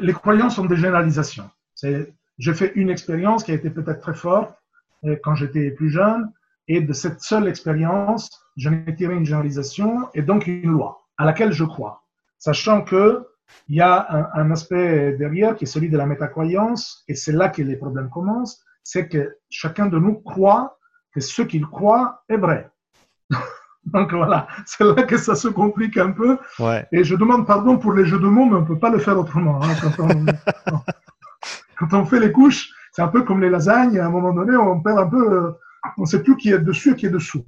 les croyances sont des généralisations. J'ai fait une expérience qui a été peut-être très forte euh, quand j'étais plus jeune, et de cette seule expérience, j'en ai tiré une généralisation et donc une loi à laquelle je crois, sachant que il y a un, un aspect derrière qui est celui de la métacroyance, et c'est là que les problèmes commencent, c'est que chacun de nous croit que ce qu'il croit est vrai. Donc voilà, c'est là que ça se complique un peu. Ouais. Et je demande pardon pour les jeux de mots, mais on ne peut pas le faire autrement. hein. Quand, on, quand on fait les couches, c'est un peu comme les lasagnes. À un moment donné, on perd un peu, euh, on ne sait plus qui est dessus et qui est dessous.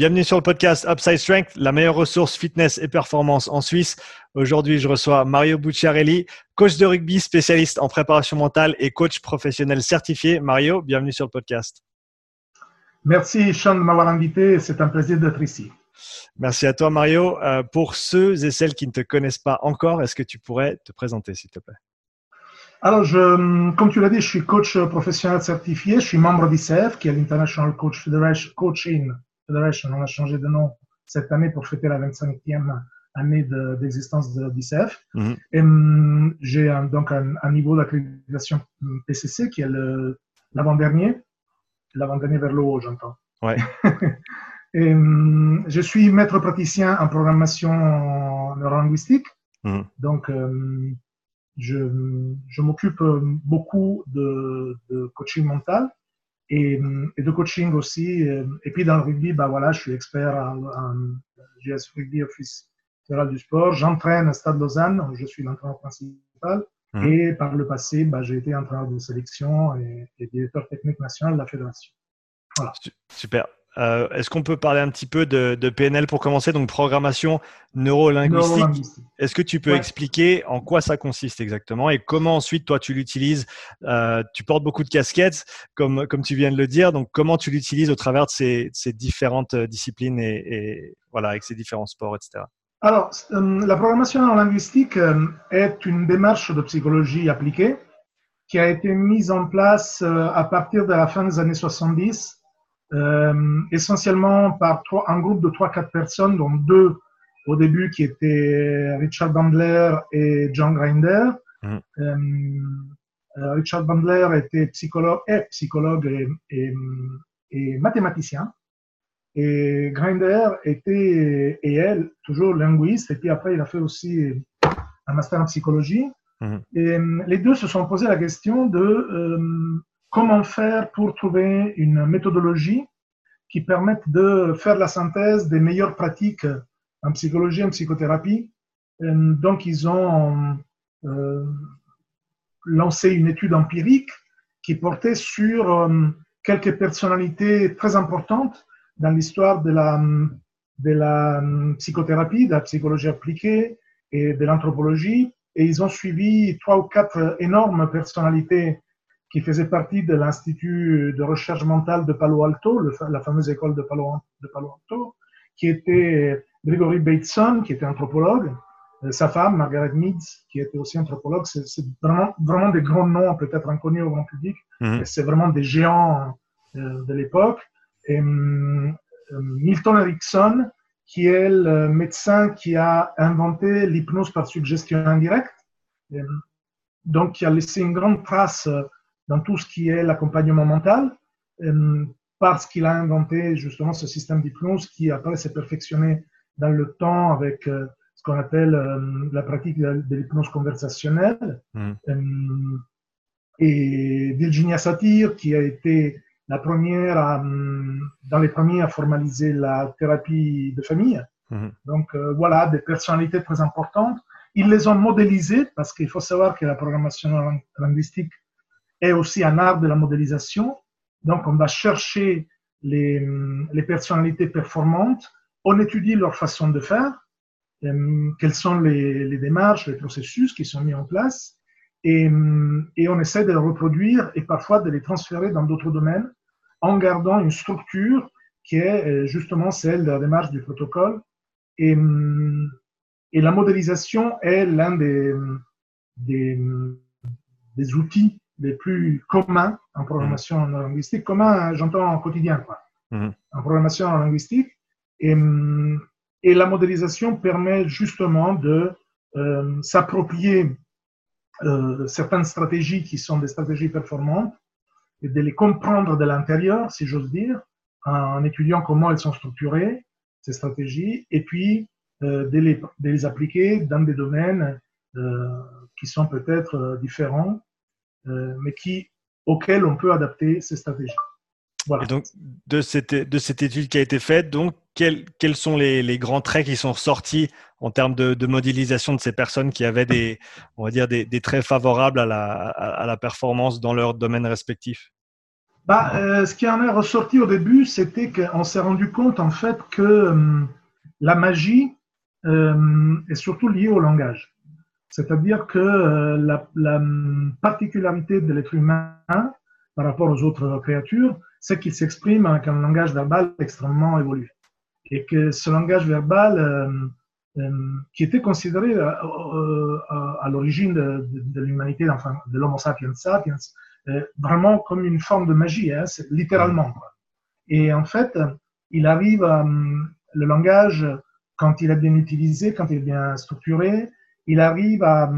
Bienvenue sur le podcast Upside Strength, la meilleure ressource fitness et performance en Suisse. Aujourd'hui, je reçois Mario Bucciarelli, coach de rugby, spécialiste en préparation mentale et coach professionnel certifié. Mario, bienvenue sur le podcast. Merci Sean de m'avoir invité. C'est un plaisir d'être ici. Merci à toi, Mario. Euh, pour ceux et celles qui ne te connaissent pas encore, est-ce que tu pourrais te présenter, s'il te plaît? Alors, je, comme tu l'as dit, je suis coach professionnel certifié. Je suis membre d'ICF, qui est l'International Coach Federation, Coaching Federation. On a changé de nom cette année pour fêter la 25e année d'existence de, d'ICF. Mhm. Hum, j'ai donc un, un niveau d'accréditation hum, PCC qui est le- l'avant-dernier. L'avant-dernier vers le haut, j'entends. Ouais. Et, hum, je suis maître praticien en programmation neurolinguistique. Mhm. Donc, euh, je, je m'occupe beaucoup de, de coaching mental et, et de coaching aussi. euh, Et puis dans le rugby, bah voilà, je suis expert en, en GS Rugby Office fédéral du sport. J'entraîne à Stade Lausanne, je suis l'entraîneur principal. Mhm. Et par le passé, bah, j'ai été entraîneur de sélection et, et directeur technique national de la fédération. Su- Super. Euh, Est-ce qu'on peut parler un petit peu de, de PNL pour commencer? Donc, programmation neurolinguistique. Neurolinguistique. Est-ce que tu peux Ouais. expliquer en quoi ça consiste exactement et comment ensuite toi tu l'utilises? Euh, Tu portes beaucoup de casquettes, comme, comme tu viens de le dire. Donc, comment tu l'utilises au travers de ces, différentes euh, disciplines et, et voilà, avec ces différents sports, etc. Alors, euh, la programmation neurolinguistique est une démarche de psychologie appliquée qui a été mise en place à partir de la fin des années 70, euh, essentiellement par trois, un groupe de 3-4 personnes, dont deux au début qui étaient Richard Bandler et John Grinder. Mhm. Euh, euh, Richard Bandler était psychologue, est psychologue et, et, et mathématicien. Et Grinder était et elle toujours linguiste. Et puis après, il a fait aussi un master en psychologie. Mhm. Et les deux se sont posé la question de euh, comment faire pour trouver une méthodologie qui permette de faire la synthèse des meilleures pratiques en psychologie en psychothérapie. Euh, donc, ils ont euh, lancé une étude empirique qui portait sur euh, quelques personnalités très importantes dans l'histoire de la psychothérapie, de la psychologie appliquée et de l'anthropologie. Et ils ont suivi trois ou quatre énormes personnalités qui faisaient partie de l'Institut de recherche mentale de Palo Alto, le, la fameuse école de Palo, de Palo Alto, qui était Gregory Bateson, qui était anthropologue, euh, sa femme, Margaret Meads, qui était aussi anthropologue. C'est vraiment, vraiment des grands noms, peut-être inconnus au grand public. Mhm. C'est vraiment des géants euh, de l'époque. Et euh, Milton Erickson, qui est le médecin qui a inventé l'hypnose par suggestion indirecte, et, donc qui a laissé une grande trace dans tout ce qui est l'accompagnement mental, hum, parce qu'il a inventé justement ce système d'hypnose qui après s'est perfectionné dans le temps avec euh, ce qu'on appelle euh, la pratique de, l'hypnose conversationnelle. Hum, et Virginia Satir, qui a été la première à, hum, dans les premiers à formaliser la thérapie de famille. Mhm. Donc euh, voilà, des personnalités très importantes. Ils les ont modélisées parce qu'il faut savoir que la programmation linguistique est aussi un art de la modélisation. Donc on va chercher les, les personnalités performantes, on étudie leur façon de faire, hum, quelles sont les, les démarches, les processus qui sont mis en place, et, et on essaie de les reproduire et parfois de les transférer dans d'autres domaines en gardant une structure qui est euh, justement celle de la démarche du protocole. Et, et la modélisation est l'un des, des, des outils les plus communs en programmation linguistique. Commun, j'entends en quotidien, quoi. Mhm. En programmation linguistique. Et, hum, Et la modélisation permet justement de euh, s'approprier euh, certaines stratégies qui sont des stratégies performantes et de les comprendre de l'intérieur, si j'ose dire, en étudiant comment elles sont structurées, ces stratégies, et puis euh, de, les, de, les, appliquer dans des domaines qui sont peut-être différents, mais qui, auxquels on peut adapter ces stratégies. Voilà. Et donc, de cette, de cette étude qui a été faite, donc, quels, quels sont les, les, grands traits qui sont sortis en termes de, de, modélisation de ces personnes qui avaient des, on va dire, des, des traits favorables à la, à, à la performance dans leur domaine respectif bah, euh, ce qui en est ressorti au début, c'était qu'on s'est rendu compte en fait que euh, la magie euh, est surtout liée au langage. C'est-à-dire que euh, la, la, particularité de l'être humain par rapport aux autres créatures, c'est qu'il s'exprime avec un langage verbal extrêmement évolué. Et que ce langage verbal, qui était considéré à, l'origine de, de, l'humanité, enfin de l'Homo sapiens sapiens, euh, vraiment comme une forme de magie, hein, littéralement. Et en fait, il arrive, à, le langage, quand il est bien utilisé, quand il est bien structuré, il arrive à,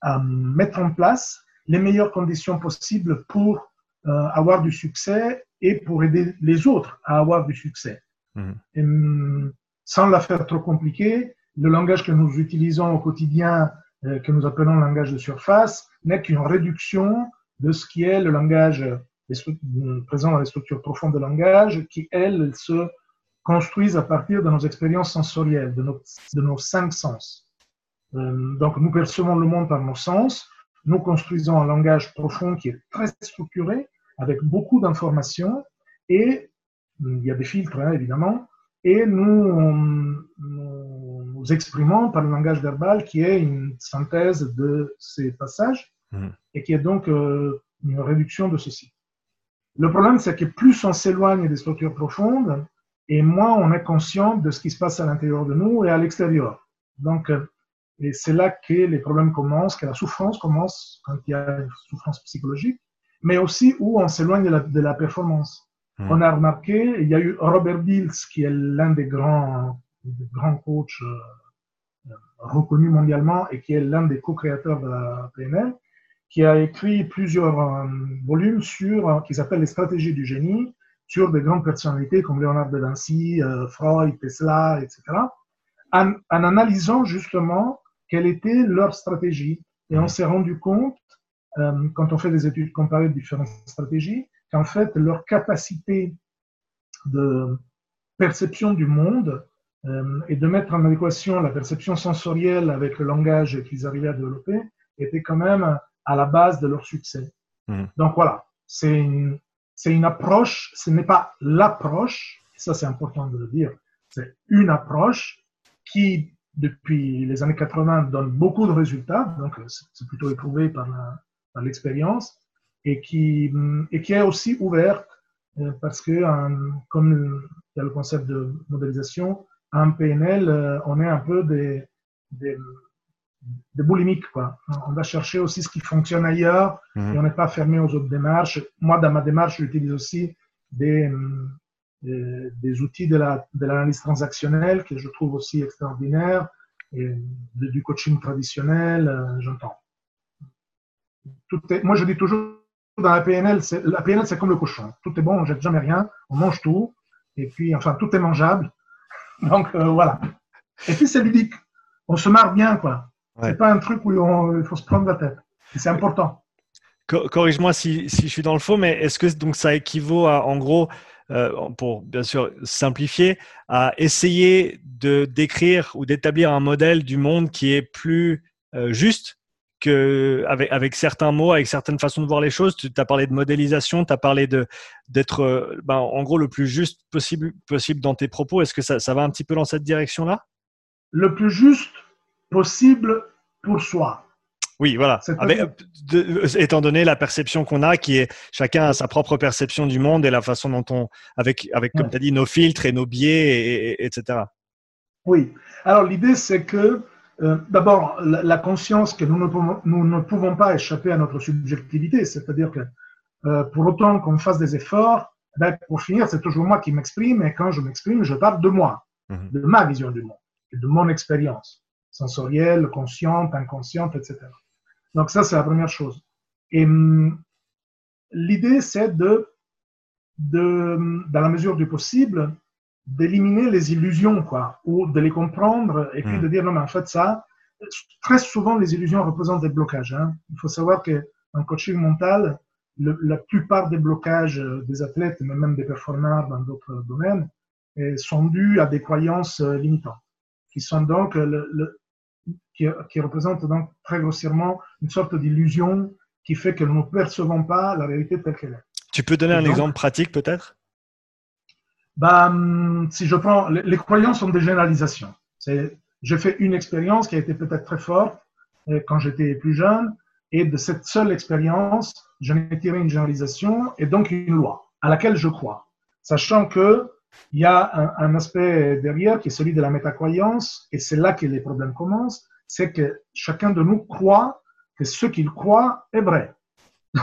à mettre en place les meilleures conditions possibles pour euh, avoir du succès et pour aider les autres à avoir du succès. Mmh. Et, sans la faire trop compliquée, le langage que nous utilisons au quotidien, euh, que nous appelons langage de surface, n'est qu'une réduction de ce qui est le langage présent dans les structures profondes de langage, qui, elles, se construisent à partir de nos expériences sensorielles, de nos, de nos cinq sens. Euh, donc, nous percevons le monde par nos sens, nous construisons un langage profond qui est très structuré, avec beaucoup d'informations, et il y a des filtres, hein, évidemment, et nous, nous, nous exprimons par le langage verbal qui est une synthèse de ces passages Mmh. et qui est donc euh, une réduction de ceci. Le problème, c'est que plus on s'éloigne des structures profondes, et moins on est conscient de ce qui se passe à l'intérieur de nous et à l'extérieur. Donc, euh, et c'est là que les problèmes commencent, que la souffrance commence quand il y a une souffrance psychologique, mais aussi où on s'éloigne de la, de la performance. Mmh. On a remarqué, il y a eu Robert Dills, qui est l'un des grands, des grands coachs euh, reconnus mondialement et qui est l'un des co-créateurs de la PNL, qui a écrit plusieurs euh, volumes sur, euh, qui s'appellent les stratégies du génie, sur des grandes personnalités comme Léonard de Vinci, euh, Freud, Tesla, etc., en, en, analysant justement quelle était leur stratégie. Et on s'est rendu compte, euh, quand on fait des études comparées de différentes stratégies, qu'en fait, leur capacité de perception du monde euh, et de mettre en adéquation la perception sensorielle avec le langage qu'ils arrivaient à développer était quand même à la base de leur succès. Mmh. Donc voilà, c'est une, c'est une approche, ce n'est pas l'approche, ça c'est important de le dire, c'est une approche qui, depuis les années 80, donne beaucoup de résultats, donc c'est plutôt éprouvé par, l'expérience, et qui, et qui est aussi ouverte euh, parce que, comme il y a le concept de modélisation, en PNL, euh, on est un peu des, des de boulimique. Quoi. On va chercher aussi ce qui fonctionne ailleurs mmh. et on n'est pas fermé aux autres démarches. Moi, dans ma démarche, j'utilise aussi des, des, euh, des, outils de, la, de l'analyse transactionnelle que je trouve aussi extraordinaires et du coaching traditionnel, euh, j'entends. Moi, je dis toujours dans la PNL, la PNL, c'est comme le cochon. Tout est bon, on jette jamais rien, on mange tout, et puis, enfin, tout est mangeable. Donc, euh, voilà. Et puis, c'est ludique. On se marre bien, quoi. Ouais. C'est pas un truc où il faut se prendre la tête. C'est important. Corrige-moi si, si, je suis dans le faux, mais est-ce que donc ça équivaut à, en gros, euh, pour bien sûr simplifier, à essayer de décrire ou d'établir un modèle du monde qui est plus euh, juste que avec, certains mots, avec certaines façons de voir les choses. Tu as parlé de modélisation, tu as parlé d'être euh, ben, en gros le plus juste possible, possible dans tes propos. Est-ce que ça va un petit peu dans cette direction-là? Le plus juste possible pour soi. Oui, voilà. Avec, de, étant donné la perception qu'on a, qui est chacun a sa propre perception du monde et la façon dont on, avec, avec comme ouais. tu as dit, nos filtres et nos biais, et, et, etc. Oui. Alors l'idée, c'est que euh, d'abord, la, la, conscience que nous ne, pouvons, nous ne pouvons pas échapper à notre subjectivité, c'est-à-dire que euh, pour autant qu'on fasse des efforts, ben, pour finir, c'est toujours moi qui m'exprime et quand je m'exprime, je parle de moi. mhm. de ma vision du monde, de mon expérience sensorielle, consciente, inconsciente, etc. Donc ça, c'est la première chose. Et hum, l'idée, c'est de, de, dans la mesure du possible, d'éliminer les illusions, quoi, ou de les comprendre, et puis mhm. de dire, non, mais en fait, ça, très souvent, les illusions représentent des blocages. Hein. Il faut savoir qu'en coaching mental, la plupart des blocages des athlètes, mais même des performeurs dans d'autres domaines, eh, sont dus à des croyances euh, limitantes, qui sont donc le, qui, qui, représentent donc très grossièrement une sorte d'illusion qui fait que nous ne percevons pas la réalité telle qu'elle est. Tu peux donner un exemple pratique peut-être? Bah, hum, Si je prends, les, croyances sont des généralisations. J'ai fait une expérience qui a été peut-être très forte euh, quand j'étais plus jeune, et de cette seule expérience, j'en ai tiré une généralisation et donc une loi à laquelle je crois, sachant que il y a un, aspect derrière qui est celui de la métacroyance, et c'est là que les problèmes commencent, c'est que chacun de nous croit que ce qu'il croit est vrai.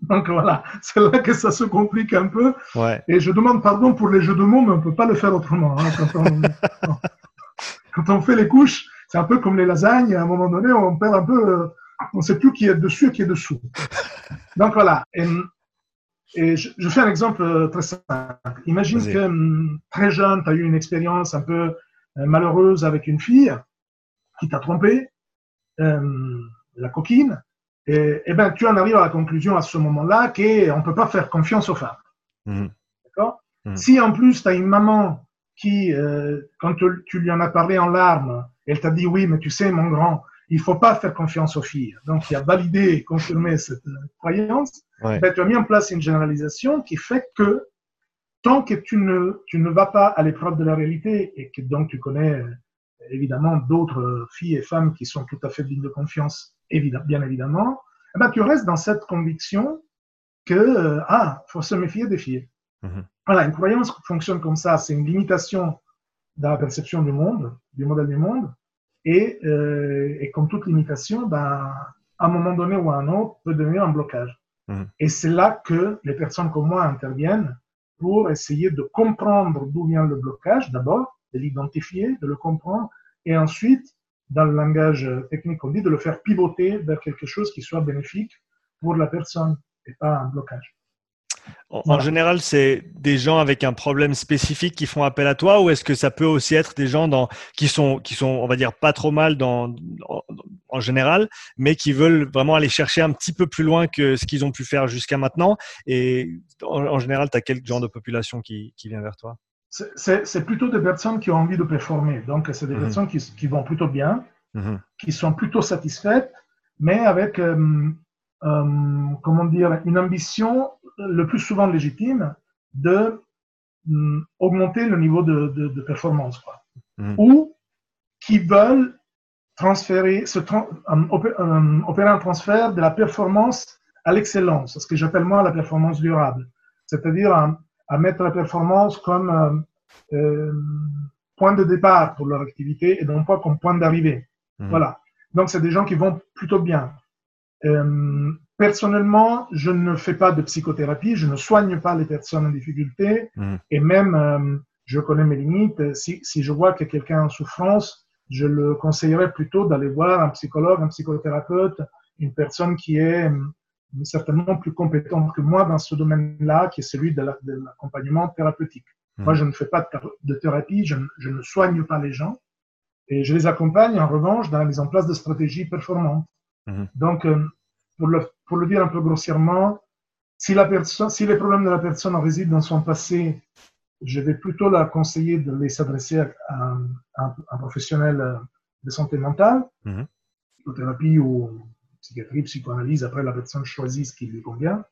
Donc voilà, c'est là que ça se complique un peu. Et je demande pardon pour les jeux de mots, mais on ne peut pas le faire autrement. Hein, quand, on, quand, on, fait les couches, c'est un peu comme les lasagnes, à un moment donné, on perd un peu, euh, on ne sait plus qui est dessus et qui est dessous. Donc voilà. Et, et je, fais un exemple euh, très simple. Imagine que hum, très jeune, tu as eu une expérience un peu euh, malheureuse avec une fille qui t'a trompé, euh, la coquine, et, et, ben tu en arrives à la conclusion à ce moment-là qu'on ne peut pas faire confiance aux femmes. Mmh. D'accord? Mmh. Si en plus tu as une maman qui, euh, quand tu lui en as parlé en larmes, elle t'a dit oui, mais tu sais, mon grand, il faut pas faire confiance aux filles. Donc, il a validé et confirmé cette euh, croyance. Ben, tu as mis en place une généralisation qui fait que tant que tu ne, tu ne vas pas à l'épreuve de la réalité et que donc tu connais euh, évidemment d'autres filles et femmes qui sont tout à fait dignes de confiance, bien évidemment, eh ben, tu restes dans cette conviction que, euh, ah, faut se méfier des filles. Mm-hmm. Voilà, une croyance fonctionne comme ça, c'est une limitation dans la perception du monde, du modèle du monde, et, euh, et comme toute limitation, ben, à un moment donné ou à un autre, peut devenir un blocage. Mm-hmm. Et c'est là que les personnes comme moi interviennent pour essayer de comprendre d'où vient le blocage, d'abord, de l'identifier, de le comprendre, et ensuite, dans le langage technique, on dit de le faire pivoter vers quelque chose qui soit bénéfique pour la personne et pas un blocage. En, général, c'est des gens avec un problème spécifique qui font appel à toi, ou est-ce que ça peut aussi être des gens dans, qui sont, qui sont, on va dire, pas trop mal dans, en, général, mais qui veulent vraiment aller chercher un petit peu plus loin que ce qu'ils ont pu faire jusqu'à maintenant? Et en, général, tu as quel genre de population qui, qui vient vers toi? C'est plutôt des personnes qui ont envie de performer. Donc, c'est des mhm. personnes qui, qui, vont plutôt bien, mhm. qui sont plutôt satisfaites, mais avec euh, euh, comment dire, une ambition le plus souvent légitime de mm, augmenter le niveau de, de, performance, quoi. Mmh. ou qui veulent transférer, se opérer un transfert de la performance à l'excellence, ce que j'appelle moi la performance durable, c'est-à-dire à, mettre la performance comme euh, euh, point de départ pour leur activité et non pas comme point d'arrivée. Mmh. Voilà. Donc c'est des gens qui vont plutôt bien. Euh, personnellement, je ne fais pas de psychothérapie, je ne soigne pas les personnes en difficulté, mmh. et même, euh, je connais mes limites. Si, si je vois que quelqu'un est en souffrance, je le conseillerais plutôt d'aller voir un psychologue, un psychothérapeute, une personne qui est euh, certainement plus compétente que moi dans ce domaine-là, qui est celui de l'accompagnement thérapeutique. Mmh. Moi, je ne fais pas de thérapie, je, je, ne soigne pas les gens, et je les accompagne en revanche dans la mise en place de stratégies performantes. Mhm. Donc, euh, pour le, pour le dire un peu grossièrement, si, la personne, si les problèmes de la personne résident dans son passé, je vais plutôt la conseiller de les s'adresser à, un professionnel euh, de santé mentale, mmh. psychothérapie ou psychiatrie, psychoanalyse, après la personne choisit ce qui lui convient.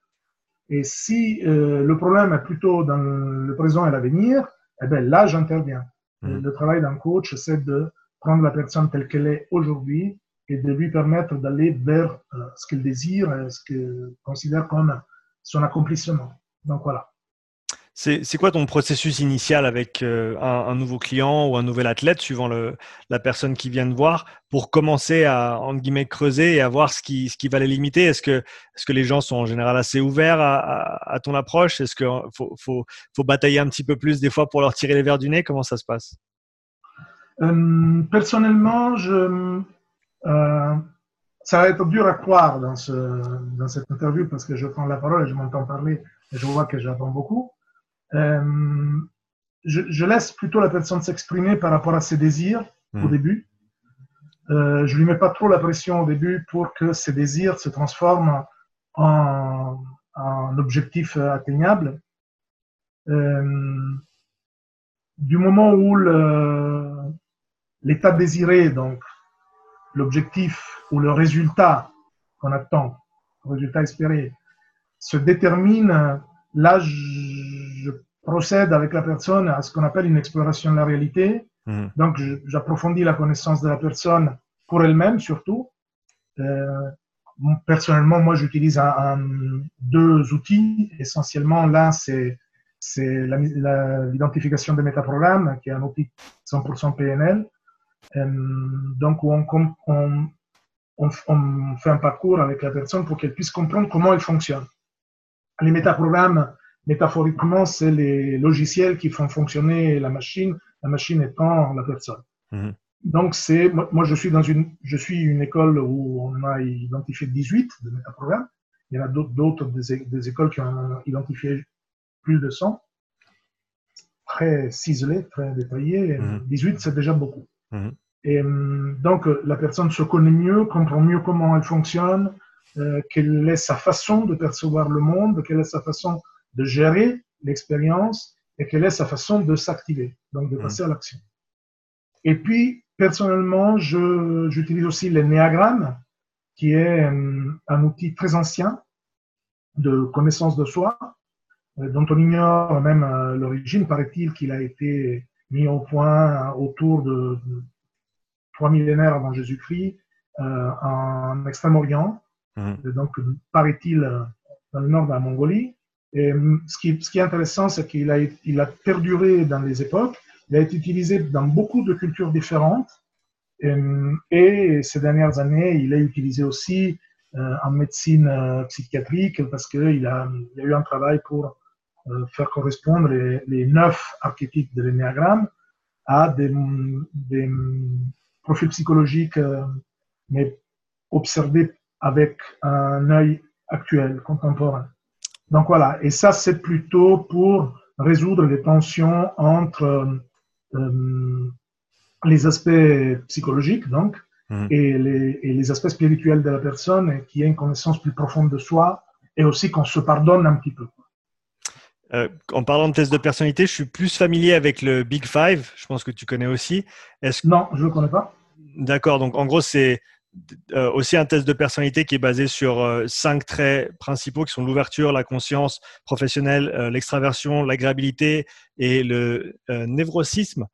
Et si euh, le problème est plutôt dans le présent et l'avenir, eh bien là, j'interviens. Mhm. Le travail d'un coach, c'est de prendre la personne telle qu'elle est aujourd'hui et de lui permettre d'aller vers euh, ce qu'il désire, euh, ce qu'il considère comme son accomplissement. Donc voilà. C'est quoi ton processus initial avec euh, un, nouveau client ou un nouvel athlète, suivant le, la personne qui vient de voir, pour commencer à, entre guillemets, creuser et à voir ce qui, ce qui va les limiter? Est-ce que, est -ce que les gens sont en général assez ouverts à, à, ton approche? Est-ce qu'il faut, faut, faut, batailler un petit peu plus des fois pour leur tirer les verres du nez? Comment ça se passe? Euh, personnellement, je, euh, ça va être dur à croire dans, ce, dans cette interview parce que je prends la parole et je m'entends parler et je vois que j'attends beaucoup. Euh, je, je, laisse plutôt la personne s'exprimer par rapport à ses désirs au Mhm. début. Euh, je lui mets pas trop la pression au début pour que ses désirs se transforment en, en objectif atteignable. Euh, du moment où l'état désiré, donc l'objectif ou le résultat qu'on attend, le résultat espéré, se détermine, là, je, procède avec la personne à ce qu'on appelle une exploration de la réalité. Mhm. Donc, j'approfondis la connaissance de la personne pour elle-même surtout. Euh, personnellement, moi, j'utilise un- un- deux outils. Essentiellement, l'un, c'est l'identification des métaprogrammes, qui est un outil 100% PNL. Euh, donc, où on, com- on, on, on fait un parcours avec la personne pour qu'elle puisse comprendre comment elle fonctionne. Les métaprogrammes, métaphoriquement, c'est les logiciels qui font fonctionner la machine, la machine étant la personne. Mhm. Donc, c'est, moi, moi, je suis dans une, je suis une école où on a identifié 18 de métaprogrammes. Il y en a d'autres, des, des écoles qui ont identifié plus de 100. Très ciselé, très détaillé. Mhm. 18, c'est déjà beaucoup. Mhm. Et hum, donc, euh, la personne se connaît mieux, comprend mieux comment elle fonctionne, euh, quelle est sa façon de percevoir le monde, quelle est sa façon de gérer l'expérience et quelle est sa façon de s'activer, donc de Mhm. passer à l'action. Et puis, personnellement, je- j'utilise aussi l'énéagramme, qui est un outil très ancien de connaissance de soi, euh, dont on ignore même euh, l'origine. Paraît-il qu'il a été mis au point autour de, trois millénaires avant Jésus-Christ euh, en Extrême-Orient. Et donc paraît-il euh, dans le nord de la Mongolie. Et hum, ce qui, ce qui est intéressant, c'est qu'il a, il a perduré dans les époques, il a été utilisé dans beaucoup de cultures différentes. Et, et ces dernières années, il est utilisé aussi euh, en médecine euh, psychiatrique parce qu'il a, il a eu un travail pour faire correspondre les, les neuf archétypes de l'énéagramme à des, des profils psychologiques, euh, mais observés avec un œil actuel, contemporain. Donc voilà, et ça c'est plutôt pour résoudre les tensions entre euh, les aspects psychologiques, donc, Mhm. et, les, et les aspects spirituels de la personne, et qui ait une connaissance plus profonde de soi, et aussi qu'on se pardonne un petit peu. Euh, en parlant de test de personnalité, je suis plus familier avec le Big Five. Je pense que tu connais aussi. Est-ce Non, je ne le connais pas. D'accord. Donc, en gros, c'est euh, aussi un test de personnalité qui est basé sur euh, cinq traits principaux qui sont l'ouverture, la conscience professionnelle, l'extraversion, l'agréabilité et le névrosisme.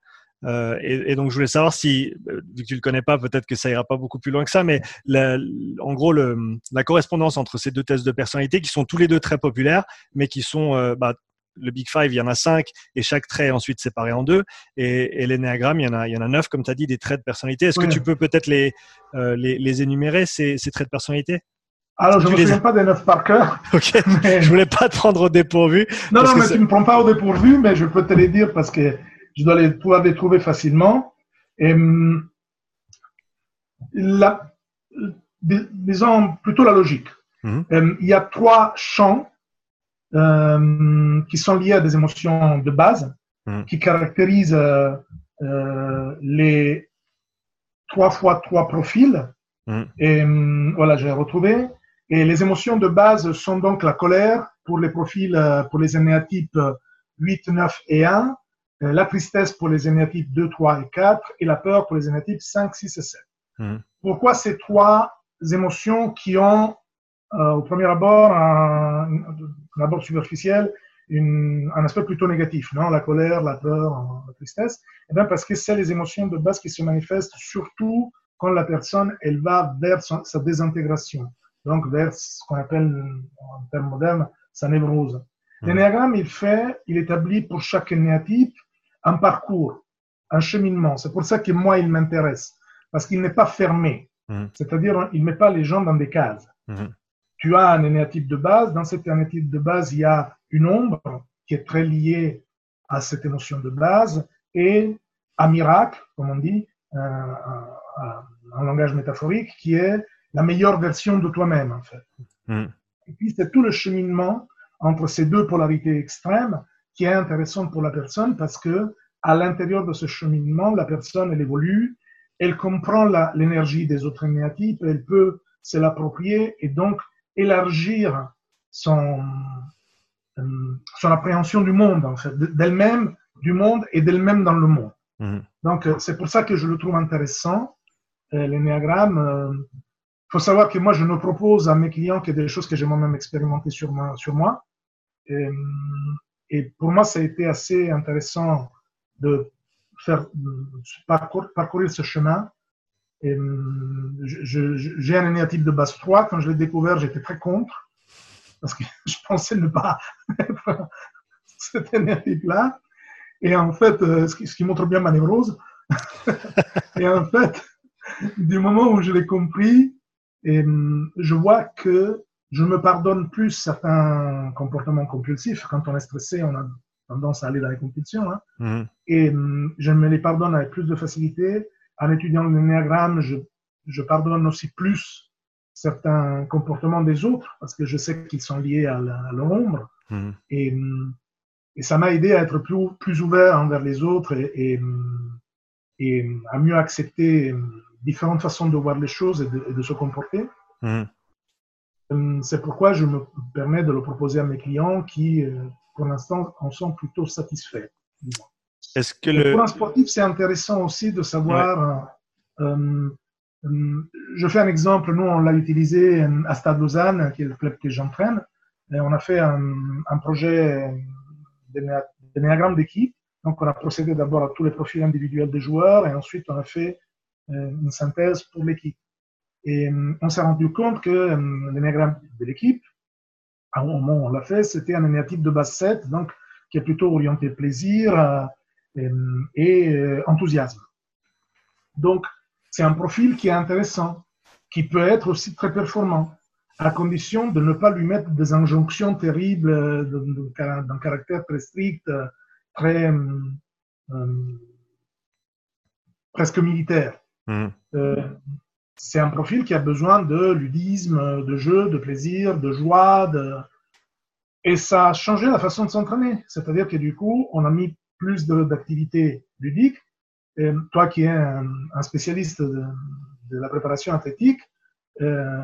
Euh, et, et, donc, je voulais savoir si, vu que tu le connais pas, peut-être que ça ira pas beaucoup plus loin que ça, mais la, en gros, le, la correspondance entre ces deux tests de personnalité, qui sont tous les deux très populaires, mais qui sont, euh, bah, le Big Five, il y en a cinq, et chaque trait est ensuite séparé en deux. Et, et l'énéagramme, il y en a, il y en a neuf, comme tu as dit, des traits de personnalité. Est-ce que tu peux peut-être les, euh, les, les énumérer, ces, ces traits de personnalité? Alors, je ne me les souviens pas des neuf par cœur. Ok. mais- Je voulais pas te prendre au dépourvu. Non, non, mais tu ne me prends pas au dépourvu, mais je peux te les dire parce que je dois les, pouvoir les trouver facilement. Et, hum, la, dis- disons plutôt la logique. Mhm. Euh, il y a trois champs euh, qui sont liés à des émotions de base, Mhm. qui caractérisent euh, euh, les trois fois trois profils. Mhm. Et hum, voilà, j'ai retrouvé. Et les émotions de base sont donc la colère pour les profils, pour les énéatypes euh, 8, 9 et 1, euh, la tristesse pour les énéatypes 2, 3 et 4, et la peur pour les énéatypes 5, 6 et 7. Mhm. Pourquoi ces trois émotions qui ont, euh, au premier abord, un, un abord superficiel, une- un aspect plutôt négatif, non? La colère, la peur, la tristesse. Eh bien, parce que c'est les émotions de base qui se manifestent surtout quand la personne, elle va vers son- sa désintégration, donc vers ce qu'on appelle, en termes modernes, sa névrose. Mhm. L'énéagramme, il fait, il établit pour chaque énéatype un parcours, un cheminement. C'est pour ça que moi, il m'intéresse, parce qu'il n'est pas fermé. Mhm. C'est-à-dire, il ne met pas les gens dans des cases. Mhm. Tu as un énéatype de base. Dans cet énéatype de base, il y a une ombre qui est très liée à cette émotion de base et un miracle, comme on dit, en langage métaphorique, qui est la meilleure version de toi-même, en fait. Mm. Et puis, c'est tout le cheminement entre ces deux polarités extrêmes qui est intéressant pour la personne parce que à l'intérieur de ce cheminement, la personne, elle évolue, elle comprend l'énergie des autres négatifs, elle peut se l'approprier et donc élargir son, euh, son appréhension du monde, en fait, d'elle-même, du monde et d'elle-même dans le monde. Mm. Donc, euh, c'est pour ça que je le trouve intéressant, euh, l'énéagramme. Il faut savoir que moi, je ne propose à mes clients que des choses que j'ai moi-même expérimentées sur moi. Sur moi. Et, et, pour moi, ça a été assez intéressant de faire parcourir ce chemin. J'ai un énéatype de base 3. Quand je l'ai découvert, j'étais très contre parce que je pensais ne pas être cet énéatype-là. Et en fait, euh, ce qui, montre bien ma névrose. et en fait, du moment où je l'ai compris, et hum, je vois que je me pardonne plus certains comportements compulsifs. Quand on est stressé, on a tendance à aller dans les compétitions. Hein. Mhm. Et hum, je me les pardonne avec plus de facilité. En étudiant le néagramme, je, je pardonne aussi plus certains comportements des autres parce que je sais qu'ils sont liés à l'ombre. Mhm. Et, et, ça m'a aidé à être plus, plus ouvert envers les autres et, et, à mieux accepter différentes façons de voir les choses et de, se comporter. Mhm. Hum, c'est pourquoi je me permets de le proposer à mes clients qui, euh, pour l'instant, en sont plutôt satisfaits. Est-ce que le... Pour un sportif, c'est intéressant aussi de savoir. Euh, euh, je fais un exemple. Nous, on l'a utilisé à Stade Lausanne, qui est le club que j'entraîne. On a fait un, un projet de d'équipe. Donc, on a procédé d'abord à tous les profils individuels des joueurs et ensuite on a fait une synthèse pour l'équipe. Et euh, on s'est rendu compte que euh, l'énéagramme de l'équipe, à un moment où on l'a fait, c'était un énéatype de base 7, donc qui est plutôt orienté plaisir euh, et enthousiasme. Donc, c'est un profil qui est intéressant, qui peut être aussi très performant, à condition de ne pas lui mettre des injonctions terribles d'un caractère très strict, très presque militaire. Mmh c'est un profil qui a besoin de ludisme, de jeu, de plaisir, de joie. De... Et ça a changé la façon de s'entraîner. C'est-à-dire que du coup, on a mis plus d'activités ludiques. Et toi qui es un, spécialiste de, la préparation athlétique, euh,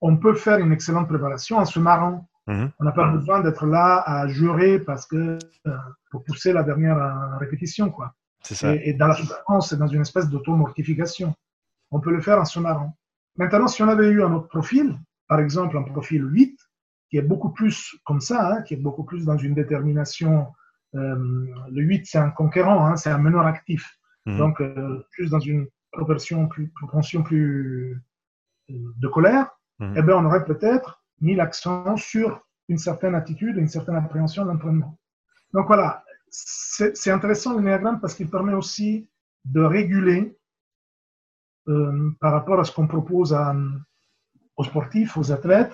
on peut faire une excellente préparation en se marrant. Mhm. On n'a pas besoin d'être là à jurer parce que euh, pour pousser la dernière euh, répétition, quoi. Ça. Et, et, dans la souffrance, c'est dans une espèce d'auto-mortification on peut le faire en se marrant. Maintenant, si on avait eu un autre profil, par exemple un profil 8, qui est beaucoup plus comme ça, hein, qui est beaucoup plus dans une détermination. Euh, le 8, c'est un conquérant, hein, c'est un meneur actif. Mhm. Donc, euh, plus dans une proportion plus, proportion plus euh, de colère, eh bien, on aurait peut-être mis l'accent sur une certaine attitude, une certaine appréhension de l'entraînement. Donc voilà, c'est intéressant le néagramme parce qu'il permet aussi de réguler euh, par rapport à ce qu'on propose aux sportifs, aux athlètes,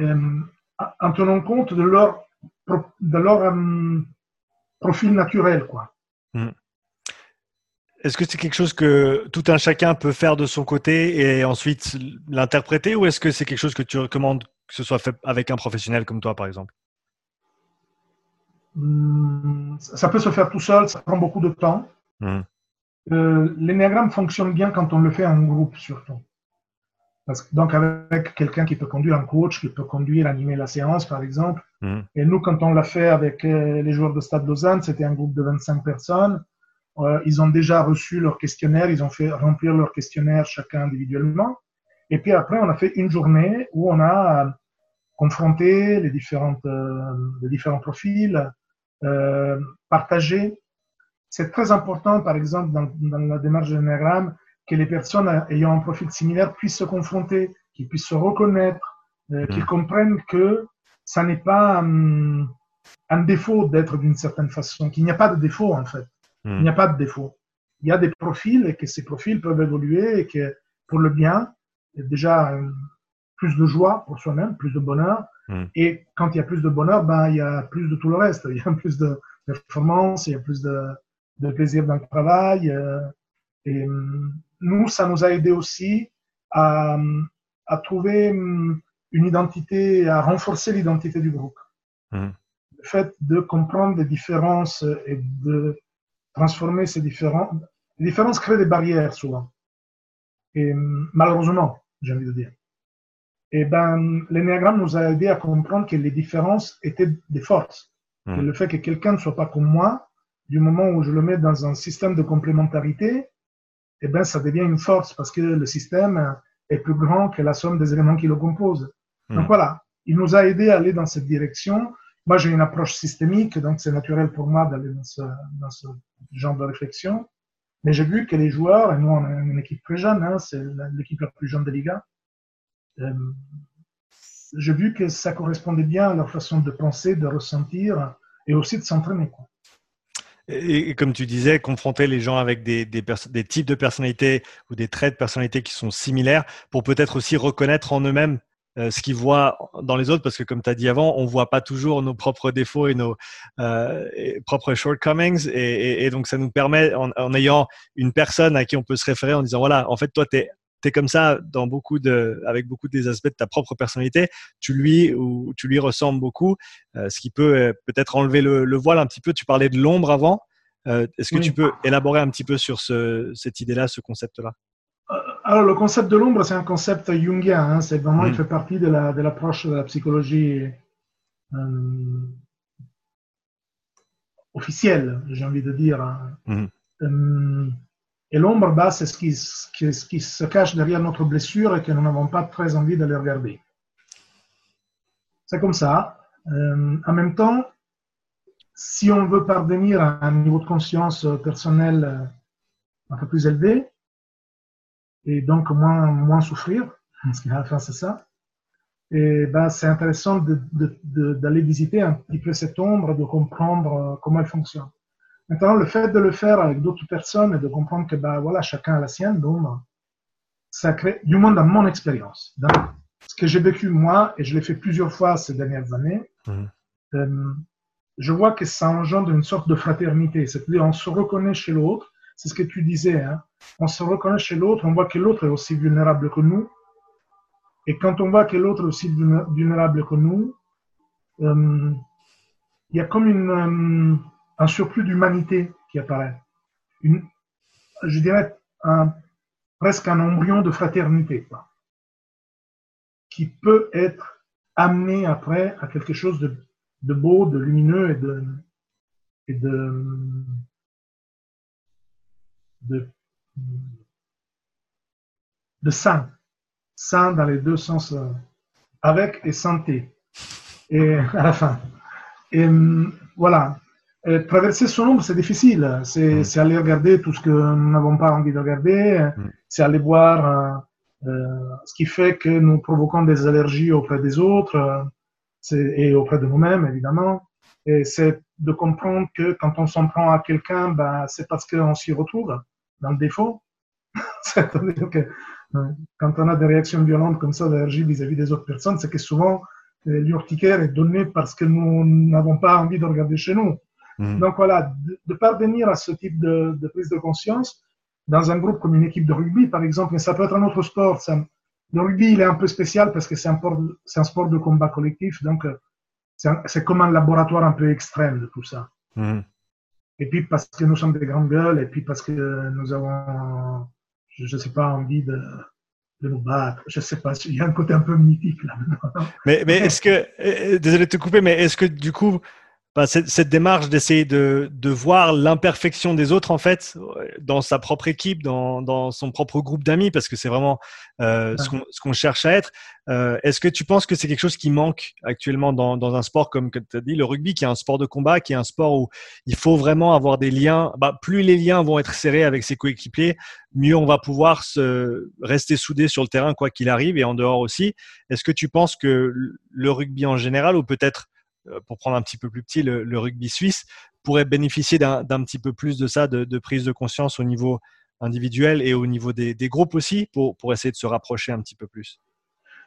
euh, en tenant compte de leur, de leur euh, profil naturel. Quoi. Hmm. Est-ce que c'est quelque chose que tout un chacun peut faire de son côté et ensuite l'interpréter ou est-ce que c'est quelque chose que tu recommandes que ce soit fait avec un professionnel comme toi, par exemple? Hmm, Ça peut se faire tout seul, ça prend beaucoup de temps. Euh, l'énéagramme fonctionne bien quand on le fait en groupe surtout. Parce que, donc avec quelqu'un qui peut conduire un coach, qui peut conduire, animer la séance par exemple. Mm. Et nous, quand on l'a fait avec euh, les joueurs de Stade Lausanne, c'était un groupe de 25 personnes. Euh, ils ont déjà reçu leur questionnaire, ils ont fait remplir leur questionnaire chacun individuellement. Et puis après, on a fait une journée où on a euh, confronté les, différentes, les différents profils, partagé c'est très important, par exemple, dans, la démarche de que les personnes ayant un profil similaire puissent se confronter, qu'ils puissent se reconnaître, euh, qu'ils mm. comprennent que ça n'est pas hum, un défaut d'être d'une certaine façon, qu'il n'y a pas de défaut en fait. Mm. Il n'y a pas de défaut. Il y a des profils et que ces profils peuvent évoluer et que pour le bien, il y a déjà hum, plus de joie pour soi-même, plus de bonheur. Mm. Et quand il y a plus de bonheur, ben, il y a plus de tout le reste. Il y a plus de performance, il y a plus de, de plaisir dans le travail. et nous, ça nous a aidé aussi à, à trouver une identité, à renforcer l'identité du groupe. Mmh. Le fait de comprendre les différences et de transformer ces différences. Les différences créent des barrières souvent. Et malheureusement, j'ai envie de dire. Et ben, l'énéagramme nous a aidé à comprendre que les différences étaient des forces. Mmh. le fait que quelqu'un ne soit pas comme moi, du moment où je le mets dans un système de complémentarité, eh ben, ça devient une force parce que le système est plus grand que la somme des éléments qui le composent. Hmm. Donc voilà, il nous a aidé à aller dans cette direction. Moi, j'ai une approche systémique, donc c'est naturel pour moi d'aller dans ce, dans ce, genre de réflexion. Mais j'ai vu que les joueurs, et nous on est une équipe très jeune, hein, c'est l'équipe la plus jeune de Liga, euh, j'ai vu que ça correspondait bien à leur façon de penser, de ressentir et aussi de s'entraîner. Et, comme tu disais, confronter les gens avec des, types de personnalités ou des traits de personnalité qui sont similaires pour peut-être aussi reconnaître en eux-mêmes euh, ce qu'ils voient dans les autres, parce que comme tu as dit avant, on voit pas toujours nos propres défauts et nos euh, propres shortcomings, et, et, donc ça nous permet, en, en, ayant une personne à qui on peut se référer en disant, voilà, en fait, toi, tu es, es, comme ça dans beaucoup de, avec beaucoup des aspects de ta propre personnalité, tu lui ou tu lui ressembles beaucoup, euh, ce qui peut euh, peut-être enlever le, le, voile un petit peu. Tu parlais de l'ombre avant. Euh, est-ce que tu peux élaborer un petit peu sur ce, cette idée-là, ce concept-là? Alors, le concept de l'ombre, c'est un concept jungien. Hein, c'est vraiment, il mm. fait partie de l'approche de, la psychologie officielle, j'ai envie de dire. Hein. Euh, et l'ombre, bah, c'est ce qui, se cache derrière notre blessure et que nous n'avons pas très envie de le regarder. C'est comme ça. Euh, en même temps, si on veut parvenir à un niveau de conscience personnel un peu plus élevé, et donc moins, souffrir, parce qu'à la fin c'est ça. Ben, c'est intéressant d'aller visiter un petit peu cette ombre, de comprendre euh, comment elle fonctionne. Maintenant, le fait de le faire avec d'autres personnes et de comprendre que ben, voilà, chacun a la sienne, donc, ça crée, du moins dans mon expérience, dans ce que j'ai vécu moi, et je l'ai fait plusieurs fois ces dernières années, mmh. euh, je vois que ça engendre une sorte de fraternité. C'est-à-dire, on se reconnaît chez l'autre, c'est ce que tu disais. Hein. On se reconnaît chez l'autre, on voit que l'autre est aussi vulnérable que nous. Et quand on voit que l'autre est aussi vulnérable que nous, euh, il y a comme une, euh, un surplus d'humanité qui apparaît. Une, je dirais un, presque un embryon de fraternité, qui peut être amené après à quelque chose de, de beau, de lumineux et de, et de, de, de sain. Sain dans les deux sens, euh, avec et santé. Et à la fin. Et hum, traverser son ombre, c'est difficile. Mm. C'est aller regarder tout ce que nous n'avons pas envie de regarder. Mm. C'est aller voir euh, euh, ce qui fait que nous provoquons des allergies auprès des autres et auprès de nous-mêmes, évidemment. Et c'est de comprendre que quand on s'en prend à quelqu'un, ben, c'est parce qu'on s'y retrouve dans le défaut. C'est-à-dire que euh, quand on a des réactions violentes comme ça d'allergie vis-à-vis des autres personnes, c'est que souvent euh, l'urticaire est donné parce que nous n'avons pas envie de regarder chez nous. Mmh. Donc voilà, de, parvenir à ce type de, prise de conscience dans un groupe comme une équipe de rugby, par exemple, mais ça peut être un autre sport. le rugby, il est un peu spécial parce que c'est un, un, sport de combat collectif, donc euh, c'est comme un laboratoire un peu extrême de tout ça. Mmh. Et puis parce que nous sommes des grandes gueules, et puis parce que nous avons, je ne sais pas, envie de, de nous battre. Je ne sais pas, il y a un côté un peu mythique là. Mais, mais est-ce que, euh, euh, désolé de te couper, mais est-ce que du coup, cette, cette, démarche d'essayer de, de, voir l'imperfection des autres en fait dans sa propre équipe, dans, dans son propre groupe d'amis, parce que c'est vraiment euh, ce qu'on cherche à être. Euh, Est-ce que tu penses que c'est quelque chose qui manque actuellement dans, dans un sport comme tu as dit le rugby, qui est un sport de combat, qui est un sport où il faut vraiment avoir des liens? Bah, plus les liens vont être serrés avec ses coéquipiers, mieux on va pouvoir se rester soudé sur le terrain quoi qu'il arrive et en dehors aussi. Est-ce que tu penses que le rugby en général ou peut-être pour prendre un petit peu plus petit, le, rugby suisse pourrait bénéficier d'un petit peu plus de ça, de, prise de conscience au niveau individuel et au niveau des, groupes aussi, pour, pour, essayer de se rapprocher un petit peu plus.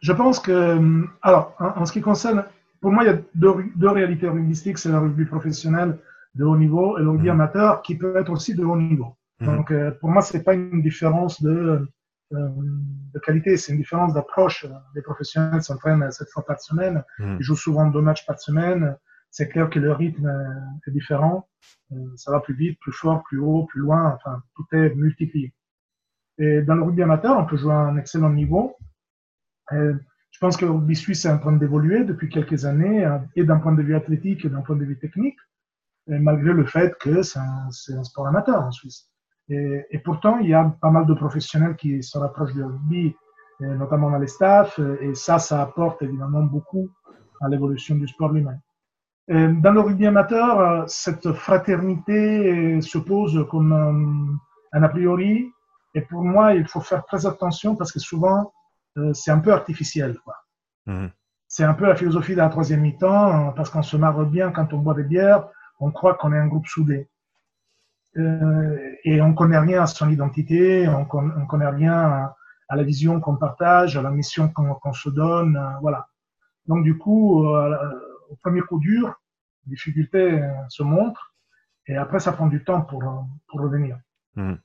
Je pense que, euh, alors, en, ce qui concerne, pour moi, il y a deux, réalités rugbystiques, c'est le rugby professionnel de haut niveau et le rugby amateur qui peut être aussi de haut niveau. Donc, pour moi, c'est pas une différence de, de qualité, c'est une différence d'approche. Les professionnels s'entraînent sept fois par semaine, ils jouent souvent deux matchs par semaine. C'est clair que le rythme est différent. Ça va plus vite, plus fort, plus haut, plus loin. Enfin, tout est multiplié. Et dans le rugby amateur, on peut jouer à un excellent niveau. Et je pense que le rugby suisse est en train d'évoluer depuis quelques années, euh, et d'un point de vue athlétique et d'un point de vue technique, malgré le fait que c'est un, un, sport amateur en Suisse. Et, et, pourtant, il y a pas mal de professionnels qui se rapprochent du rugby, notamment dans les staffs, et ça, ça apporte évidemment beaucoup à l'évolution du sport lui-même. Dans le rugby amateur, euh, cette fraternité se pose comme un, un a priori et pour moi, il faut faire très attention parce que souvent, euh, c'est un peu artificiel. Mhm. C'est un peu la philosophie de la troisième mi-temps, parce qu'on se marre bien quand on boit des bières, on croit qu'on est un groupe soudé. Euh, et on connaît rien à son identité, on, ne connaît rien à, la vision qu'on partage, à la mission qu'on se donne, euh, voilà. Donc du coup, euh, au premier coup dur, les difficultés se montrent, et après ça prend du temps pour, pour revenir. Euh,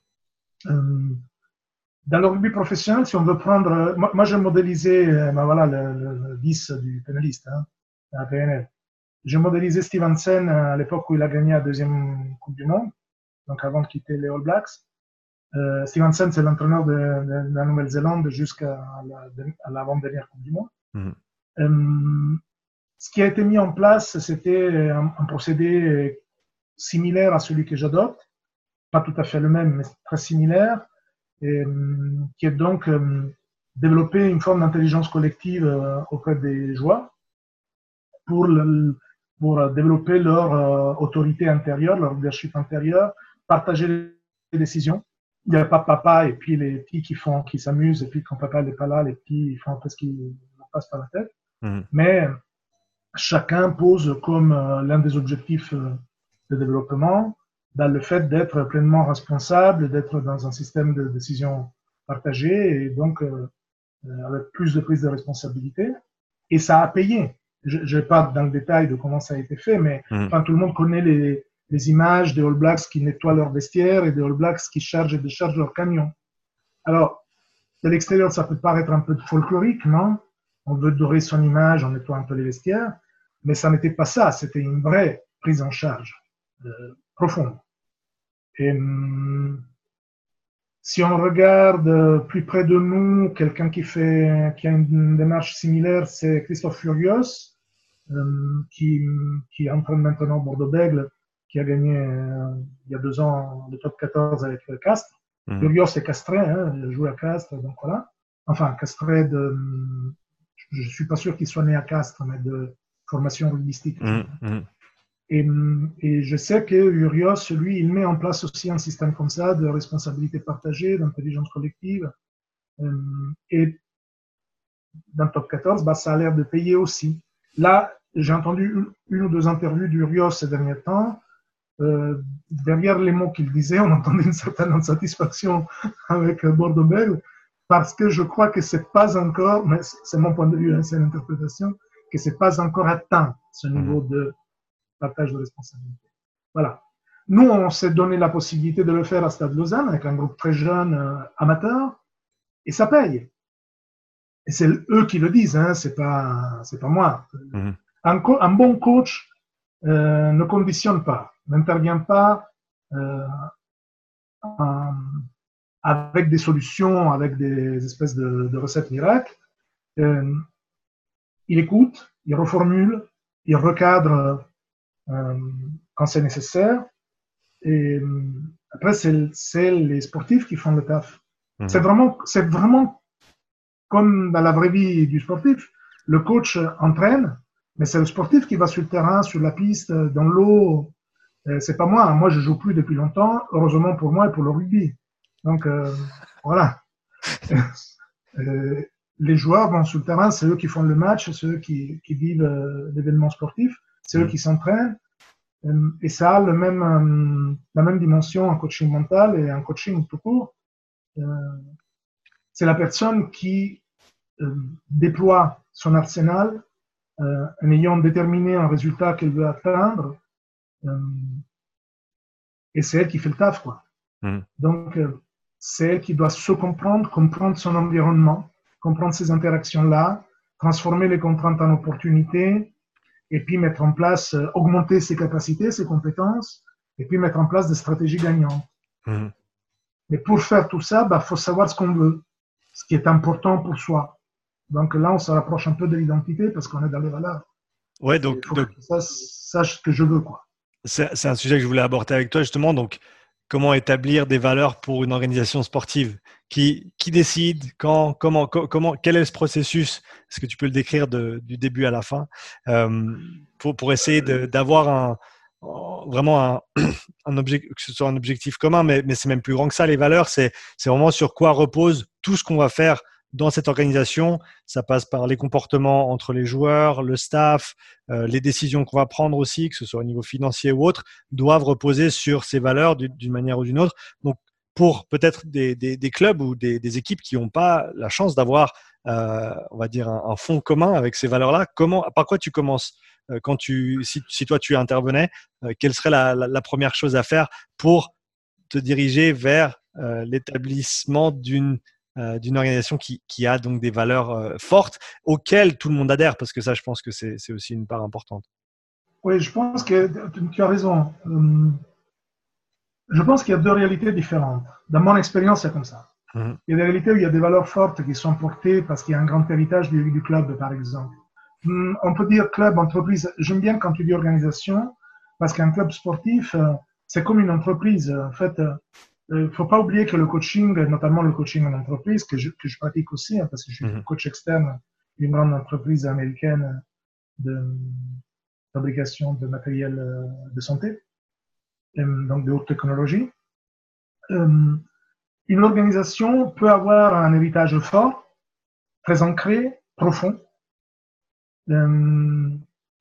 dans le rugby professionnel, si on veut prendre, moi, moi j'ai modélisé, ben voilà, le, le, 10 du pénaliste, hein, à PNL. J'ai modélisé Stevenson à l'époque où il a gagné la deuxième Coupe du Monde, donc avant de quitter les All Blacks. Euh, Stevenson, c'est l'entraîneur de, de, la Nouvelle-Zélande jusqu'à l'avant-dernière Coupe du Monde. Mhm. Euh, ce qui a été mis en place, c'était un, un, procédé similaire à celui que j'adopte pas tout à fait le même, mais très similaire, et, euh, qui est donc euh, développer une forme d'intelligence collective auprès des joueurs pour, le, pour développer leur autorité intérieure, leur leadership intérieur, partager les décisions. Il n'y a pas papa et puis les petits qui font, qui s'amusent, et puis quand papa n'est pas là, les petits ils font un peu ce qui leur passe par la tête. Mmh. Mais chacun pose comme l'un des objectifs de développement dans le fait d'être pleinement responsable, d'être dans un système de décision partagée et donc euh, euh, avec plus de prise de responsabilité. Et ça a payé. Je ne vais pas dans le détail de comment ça a été fait, mais mmh. enfin, tout le monde connaît les, les images des All Blacks qui nettoient leur vestiaire et des All Blacks qui chargent et déchargent leur camion. Alors, de l'extérieur, ça peut paraître un peu folklorique, non? On veut dorer son image en nettoyant un peu les vestiaires, mais ça n'était pas ça, c'était une vraie prise en charge. Euh, profonde. Et hum, si on regarde plus près de nous, quelqu'un qui fait, qui a une démarche similaire, c'est Christophe Furios, hum, qui, qui entraîne maintenant Bordeaux-Bègle, qui a gagné euh, il y a deux ans le top 14 avec Castres. Mmh. Furios est castré, hein, il joue à Castres, donc voilà. Enfin, castré de, je suis pas sûr qu'il soit né à Castres, mais de formation rugbystique. Mmh, et, et, je sais que Urios, lui, il met en place aussi un système comme ça de responsabilité partagée, d'intelligence collective. Euh, et dans le top 14, bah, ça a l'air de payer aussi. Là, j'ai entendu une, ou deux interviews d'Urios ces derniers temps. Euh, derrière les mots qu'il disait, on entendait une certaine insatisfaction avec Bordeaux Bell, parce que je crois que c'est pas encore, mais c'est mon point de vue, hein, c'est l'interprétation, que c'est pas encore atteint ce niveau de partage de responsabilité. Voilà. Nous, on s'est donné la possibilité de le faire à Stade Lausanne avec un groupe très jeune euh, amateur et ça paye. Et c'est eux qui le disent, hein, c'est pas, c'est pas moi. Mhm. un, un, bon coach euh, ne conditionne pas, n'intervient pas euh, avec des solutions, avec des espèces de, de recettes miracles. Euh, il écoute, il reformule, il recadre quand c'est nécessaire. Et après, c'est les sportifs qui font le taf. Mhm. C'est vraiment, c'est vraiment comme dans la vraie vie du sportif. Le coach entraîne, mais c'est le sportif qui va sur le terrain, sur la piste, dans l'eau. Euh, c'est pas moi. Moi, je joue plus depuis longtemps. Heureusement pour moi et pour le rugby. Donc euh, voilà. les joueurs vont sur le terrain, c'est eux qui font le match, c'est eux qui, qui vivent l'événement sportif c'est eux mm. qui s'entraînent. Euh, et ça a le même, euh, la même dimension en coaching mental et en coaching tout court. Euh, c'est la personne qui déploie son arsenal en ayant déterminé un résultat qu'elle veut atteindre et c'est elle qui fait le taf. Quoi. Mm. Donc, euh, c'est elle qui doit se comprendre, comprendre son environnement, comprendre ces interactions-là, transformer les contraintes en opportunités, et puis mettre en place, euh, augmenter ses capacités, ses compétences, et puis mettre en place des stratégies gagnantes. Mm. Mais pour faire tout ça, il bah, faut savoir ce qu'on veut, ce qui est important pour soi. Donc là, on se rapproche un peu de l'identité parce qu'on est dans les valeurs. Ouais, donc, Il faut que ça sache ce que je veux, quoi. c'est un sujet que je voulais aborder avec toi justement. Donc, comment établir des valeurs pour une organisation sportive? Qui, qui décide? Quand, comment, co- comment, quel est ce processus? Est-ce que tu peux le décrire de- du début à la fin? Euh, pour, pour essayer d'avoir un, vraiment un, un objet, que ce soit un objectif commun, mais, mais c'est même plus grand que ça. Les valeurs, c'est c'est vraiment sur quoi repose tout ce qu'on va faire dans cette organisation. Ça passe par les comportements entre les joueurs, le staff, euh, les décisions qu'on va prendre aussi, que ce soit au niveau financier ou autre, doivent reposer sur ces valeurs d'une manière ou d'une autre. Donc, pour peut-être des, clubs ou des, équipes qui n'ont pas la chance d'avoir, euh, on va dire, un, un fond commun avec ces valeurs-là, comment, par quoi tu commences Euh, quand tu, si, toi tu intervenais, quelle serait la, première chose à faire pour te diriger vers l'établissement d'une euh, d'une organisation qui, qui a donc des valeurs euh, fortes auxquelles tout le monde adhère, parce que ça, je pense que c'est aussi une part importante. Oui, je pense que tu- as raison. Hum, Je pense qu'il y a deux réalités différentes. Dans mon expérience, c'est comme ça. Mhm. Il y a des réalités où il y a des valeurs fortes qui sont portées parce qu'il y a un grand héritage du, du club, par exemple. Hum, On peut dire club, entreprise. J'aime bien quand tu dis organisation, parce qu'un club sportif, euh, c'est comme une entreprise. En fait, il ne faut pas oublier que le coaching, notamment le coaching en entreprise, que je, que je pratique aussi, hein, parce que je suis Mhm. coach externe d'une grande entreprise américaine de fabrication de matériel euh, de santé, euh, donc de haute technologie. Euh, Une organisation peut avoir un héritage fort, très ancré, profond. Euh,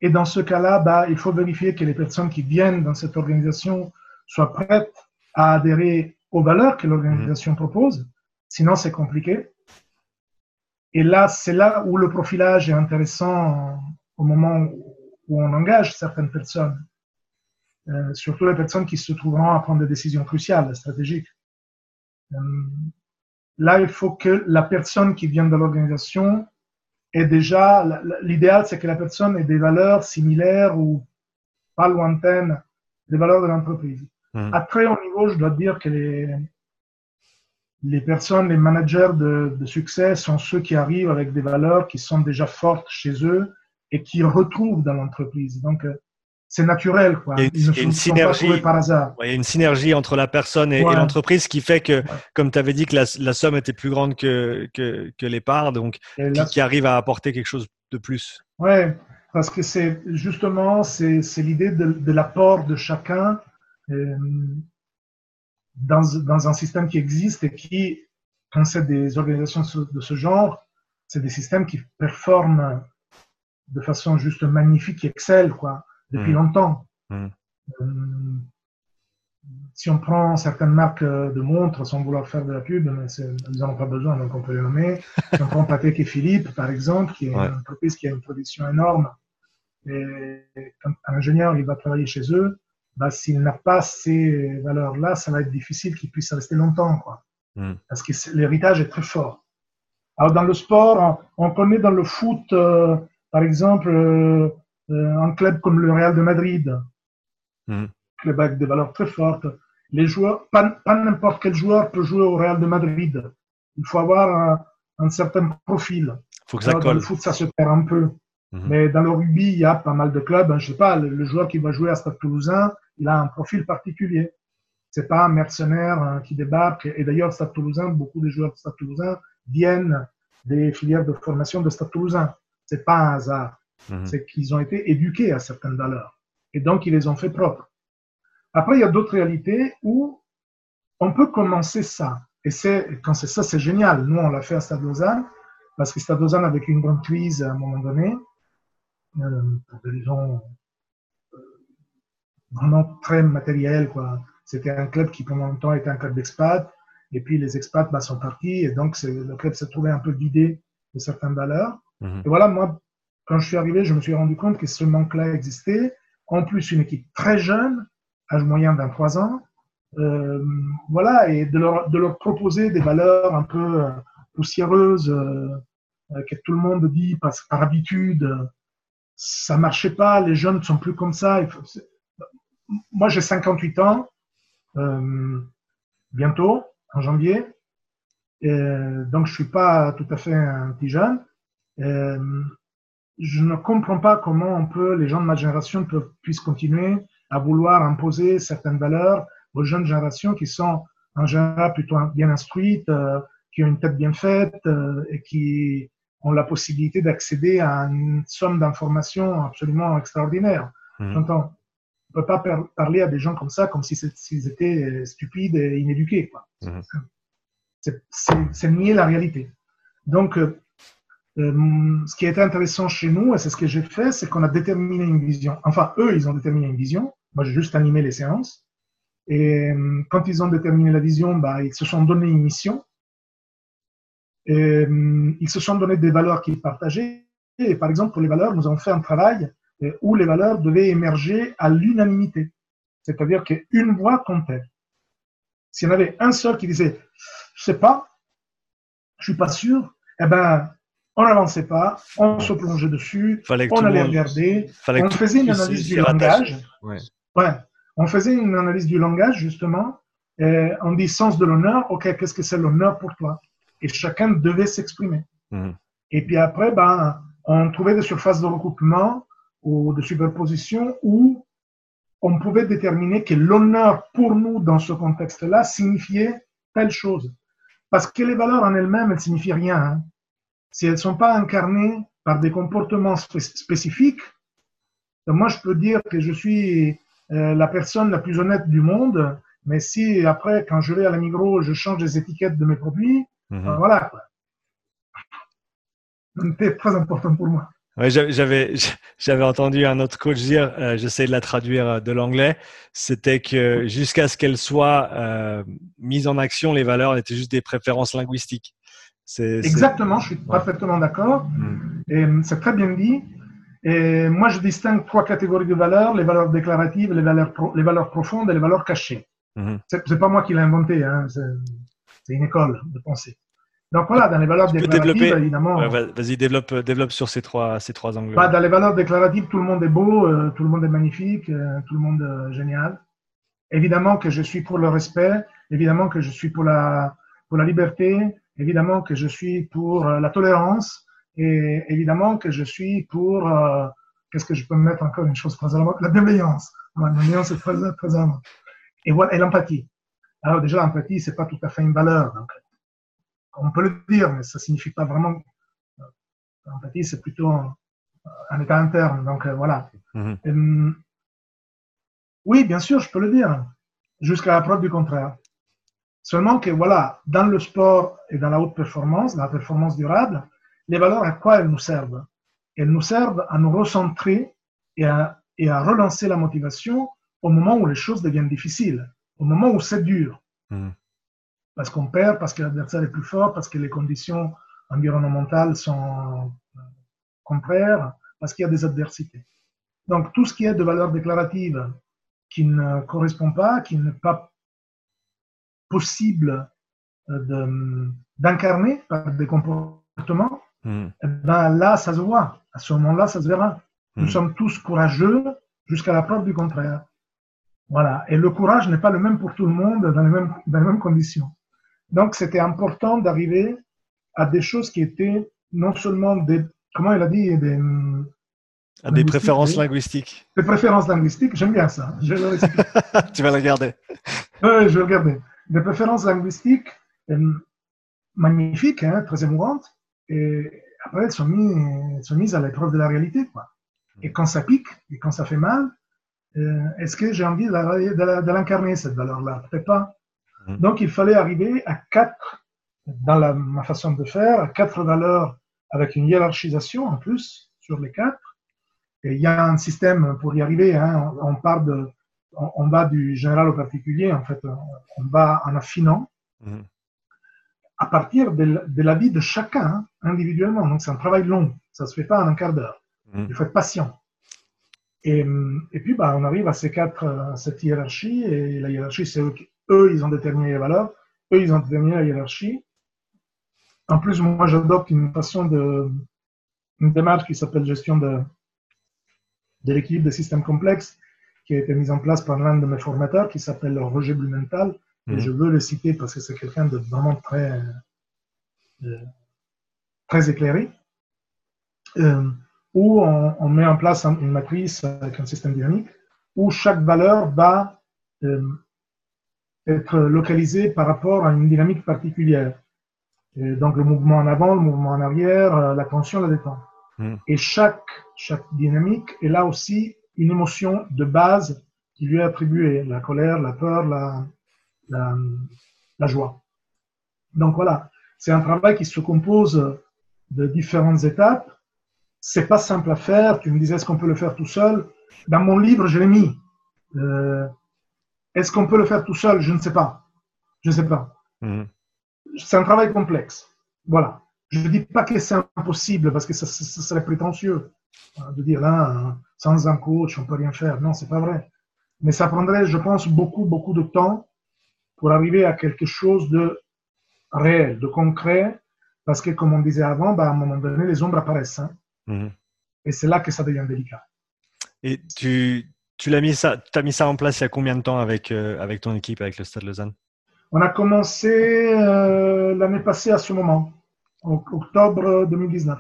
Et dans ce cas-là, bah, il faut vérifier que les personnes qui viennent dans cette organisation soient prêtes à adhérer aux valeurs que l'organisation propose. Sinon, c'est compliqué. Et là, c'est là où le profilage est intéressant au moment où on engage certaines personnes, euh, surtout les personnes qui se trouveront à prendre des décisions cruciales, stratégiques. Euh, là, il faut que la personne qui vient de l'organisation ait déjà, l'idéal, c'est que la personne ait des valeurs similaires ou pas lointaines des valeurs de l'entreprise. À très haut niveau, je dois dire que les, les personnes, les managers de, de succès sont ceux qui arrivent avec des valeurs qui sont déjà fortes chez eux et qui retrouvent dans l'entreprise. Donc, euh, c'est naturel, quoi. Il y a une- Ils ne il y a une sont- sont pas synergie. trouvés par hasard. Ouais, il y a une synergie entre la personne et, l'entreprise qui fait que, Ouais. comme tu avais dit, que la, la somme était plus grande que, que, que les parts, donc qui, arrive à apporter quelque chose de plus. Ouais, parce que c'est justement c'est c'est l'idée de, de l'apport de chacun dans, dans un système qui existe et qui, quand c'est des organisations de ce- genre, c'est des systèmes qui performent de façon juste magnifique, qui excellent quoi, depuis Mhm. longtemps. Mhm. Euh, si on prend certaines marques euh, de montres sans vouloir faire de la pub, mais ils n'en ont pas besoin, donc on peut les nommer. Si on prend Patek et Philippe, par exemple, qui est Ouais. une entreprise qui a une production énorme, et un ingénieur il va travailler chez eux, bah, s'il n'a pas ces valeurs-là, ça va être difficile qu'il puisse rester longtemps, quoi. Mhm. Parce que l'héritage est très fort. Alors dans le sport, on on connaît dans le foot, euh, par exemple, euh, euh, un club comme le Real de Madrid, Mhm. club avec des valeurs très fortes. Les joueurs, pas, pas n'importe quel joueur peut jouer au Real de Madrid. Il faut avoir un, un certain profil. faut que ça Alors, dans le colle. foot, ça se perd un peu. Mhm. Mais dans le rugby, il y a pas mal de clubs. Je sais pas, le, le joueur qui va jouer à Stade Toulousain, il a un profil particulier. C'est pas un mercenaire hein, qui débarque. Et d'ailleurs, Stade Toulousain, beaucoup de joueurs de Stade Toulousain viennent des filières de formation de Stade Toulousain. C'est pas un hasard. Mhm. C'est qu'ils ont été éduqués à certaines valeurs. Et donc, ils les ont fait propres. Après, il y a d'autres réalités où on peut commencer ça. Et c'est, quand c'est ça, c'est génial. Nous, on l'a fait à Stade Lausanne, parce que Stade Lausanne avait une grande crise à un moment donné, pour des raisons euh, vraiment très matérielles, quoi. C'était un club qui, pendant longtemps, était un club d'expats, et puis les expats bah, sont partis, et donc c'est- le club s'est trouvé un peu vidé de certaines valeurs. Mhm. Et voilà, moi, quand je suis arrivé, je me suis rendu compte que ce manque-là existait. En plus, une équipe très jeune, âge moyen 23 ans, euh, voilà, et de leur, de leur, proposer des valeurs un peu euh, poussiéreuses euh, que tout le monde dit par, par habitude. Ça marchait pas, les jeunes ne sont plus comme ça. Moi, j'ai 58 ans, bientôt, en janvier. Et donc, je suis pas tout à fait un petit jeune. je ne comprends pas comment on peut, les gens de ma génération puissent continuer à vouloir imposer certaines valeurs aux jeunes générations qui sont en général plutôt bien instruites, euh, qui ont une tête bien faite euh, et qui ont la possibilité d'accéder à une somme d'informations absolument extraordinaire. Mmh. on ne peut pas parler à des gens comme ça comme s'ils étaient stupides et inéduqués. Quoi. Mmh. C'est nier la réalité. Donc, euh, ce qui était intéressant chez nous, et c'est ce que j'ai fait, c'est qu'on a déterminé une vision. Enfin, eux, ils ont déterminé une vision. Moi, j'ai juste animé les séances. Et euh, quand ils ont déterminé la vision, bah, ils se sont donné une mission. Et, euh, ils se sont donné des valeurs qu'ils partageaient. Et par exemple, pour les valeurs, nous avons fait un travail euh, où les valeurs devaient émerger à l'unanimité. C'est-à-dire qu'une voix comptait. S'il y en avait un seul qui disait, je sais pas, je suis pas sûr, eh ben, on n'avançait pas, on se plongeait dessus, on allait regarder, on faisait une analyse du langage. Ouais. ouais. On faisait une analyse du langage, justement. Et on dit sens de l'honneur. OK, qu'est-ce que c'est l'honneur pour toi? Et chacun devait s'exprimer. Mhm. Et puis après, ben, on trouvait des surfaces de recoupement ou de superposition où on pouvait déterminer que l'honneur pour nous dans ce contexte-là signifiait telle chose. Parce que les valeurs en elles-mêmes, elles ne signifient rien. Hein. Si elles ne sont pas incarnées par des comportements spécifiques, moi je peux dire que je suis euh, la personne la plus honnête du monde. Mais si après, quand je vais à la Migros, je change les étiquettes de mes produits, mhm. euh, voilà. Quoi. C'était très important pour moi. j'avais, j'avais entendu un autre coach dire, euh, j'essaie de la traduire de l'anglais, c'était que jusqu'à ce qu'elles soient mises en action, les valeurs étaient juste des préférences linguistiques. C'est, Exactement, je suis parfaitement d'accord. Mm. Et c'est très bien dit. Et moi, je distingue trois catégories de valeurs les valeurs déclaratives, les valeurs, les valeurs profondes et les valeurs cachées. Mm C'est pas moi qui l'ai inventé, hein, c'est une école de pensée. Donc voilà, dans les valeurs déclaratives, évidemment. Vas-y, développe, développe sur ces trois, ces trois angles. Bah, dans les valeurs déclaratives, tout le monde est beau, euh, tout le monde est magnifique, euh, tout le monde est génial. Évidemment que je suis pour le respect, évidemment que je suis pour la, pour la liberté, évidemment que je suis pour euh, la tolérance, et évidemment que je suis pour, euh, qu'est-ce que je peux mettre encore une chose très la bienveillance. La bienveillance est très, très importante. Et voilà, et l'empathie. Alors déjà, l'empathie, c'est pas tout à fait une valeur. Donc, on peut le dire, mais ça signifie pas vraiment. Euh, l'empathie, c'est plutôt un, état interne. Donc euh, voilà. Mm-hmm. oui, bien sûr, je peux le dire, jusqu'à la preuve du contraire. Seulement que voilà, dans le sport et dans la haute performance, la performance durable, les valeurs, à quoi elles nous servent? Elles nous servent à nous recentrer et à, et à relancer la motivation au moment où les choses deviennent difficiles, au moment où c'est dur. Hmm. Parce qu'on perd, parce que l'adversaire est plus fort, parce que les conditions environnementales sont euh, contraires, parce qu'il y a des adversités. Donc tout ce qui est de valeur déclarative qui ne correspond pas, qui n'est pas possible euh, d'incarner par des comportements, Hmm. Eh ben là, ça se voit. À ce moment-là, ça se verra. Nous hmm. sommes tous courageux jusqu'à la preuve du contraire. Voilà. Et le courage n'est pas le même pour tout le monde dans les mêmes, dans les mêmes conditions. Donc, c'était important d'arriver à des choses qui étaient non seulement des, comment il a dit, des, à des préférences linguistiques. Des préférences linguistiques, j'aime bien ça. Je tu vas la garder. Oui, je vais le garder. Des préférences linguistiques euh, magnifiques, hein, très émouvantes, et après, elles sont, mises, sont mises à l'épreuve de la réalité. Quoi. Et quand ça pique, et quand ça fait mal, est-ce que j'ai envie de l'incarner, cette valeur-là? Peut-être pas. Mm. Donc, il fallait arriver à quatre, dans la, ma façon de faire, à quatre valeurs avec une hiérarchisation en plus sur les quatre. Et il y a un système pour y arriver. Hein, on, part de, on, va du général au particulier. En fait, on va en affinant. Mm à partir de, la vie de chacun hein, individuellement. Donc c'est un travail long, ça ne se fait pas en un quart d'heure. Mm. Il faut être patient. Et, et, puis bah, on arrive à ces quatre, cette hiérarchie, et la hiérarchie, c'est eux, eux, ils ont déterminé les valeurs, eux, ils ont déterminé la hiérarchie. En plus, moi, j'adopte une façon de, une démarche qui s'appelle gestion de, de l'équilibre des systèmes complexes, qui a été mise en place par l'un de mes formateurs, qui s'appelle Roger Blumenthal. Et Mhm. je veux le citer parce que c'est quelqu'un de vraiment très, euh, très éclairé, euh, où on, on met en place un- une matrice avec un système dynamique, où chaque valeur va euh, être localisée par rapport à une dynamique particulière. Et donc le mouvement en avant, le mouvement en arrière, euh, la tension, la détente. Mhm. Et chaque, chaque dynamique est là aussi une émotion de base qui lui est attribuée, la colère, la peur, la, la, la joie. Donc voilà, c'est un travail qui se compose de différentes étapes. C'est pas simple à faire. Tu me disais, est-ce qu'on peut le faire tout seul? Dans mon livre, je l'ai mis. Euh, est-ce qu'on peut le faire tout seul? Je ne sais pas. Je ne sais pas. Mhm. C'est un travail complexe. Voilà. Je ne dis pas que c'est impossible parce que ça, ça- ça serait prétentieux hein, de dire là, euh, sans un coach, on peut rien faire. Non, c'est pas vrai. Mais ça prendrait, je pense, beaucoup, beaucoup de temps pour arriver à quelque chose de réel, de concret, parce que, comme on disait avant, bah, à un moment donné, les ombres apparaissent. hein. Mhm. et c'est là que ça devient délicat. Et tu, tu l'as mis ça, as mis ça en place il y a combien de temps avec, euh, avec ton équipe, avec le Stade Lausanne? On a commencé euh, l'année passée à ce moment, en octobre 2019.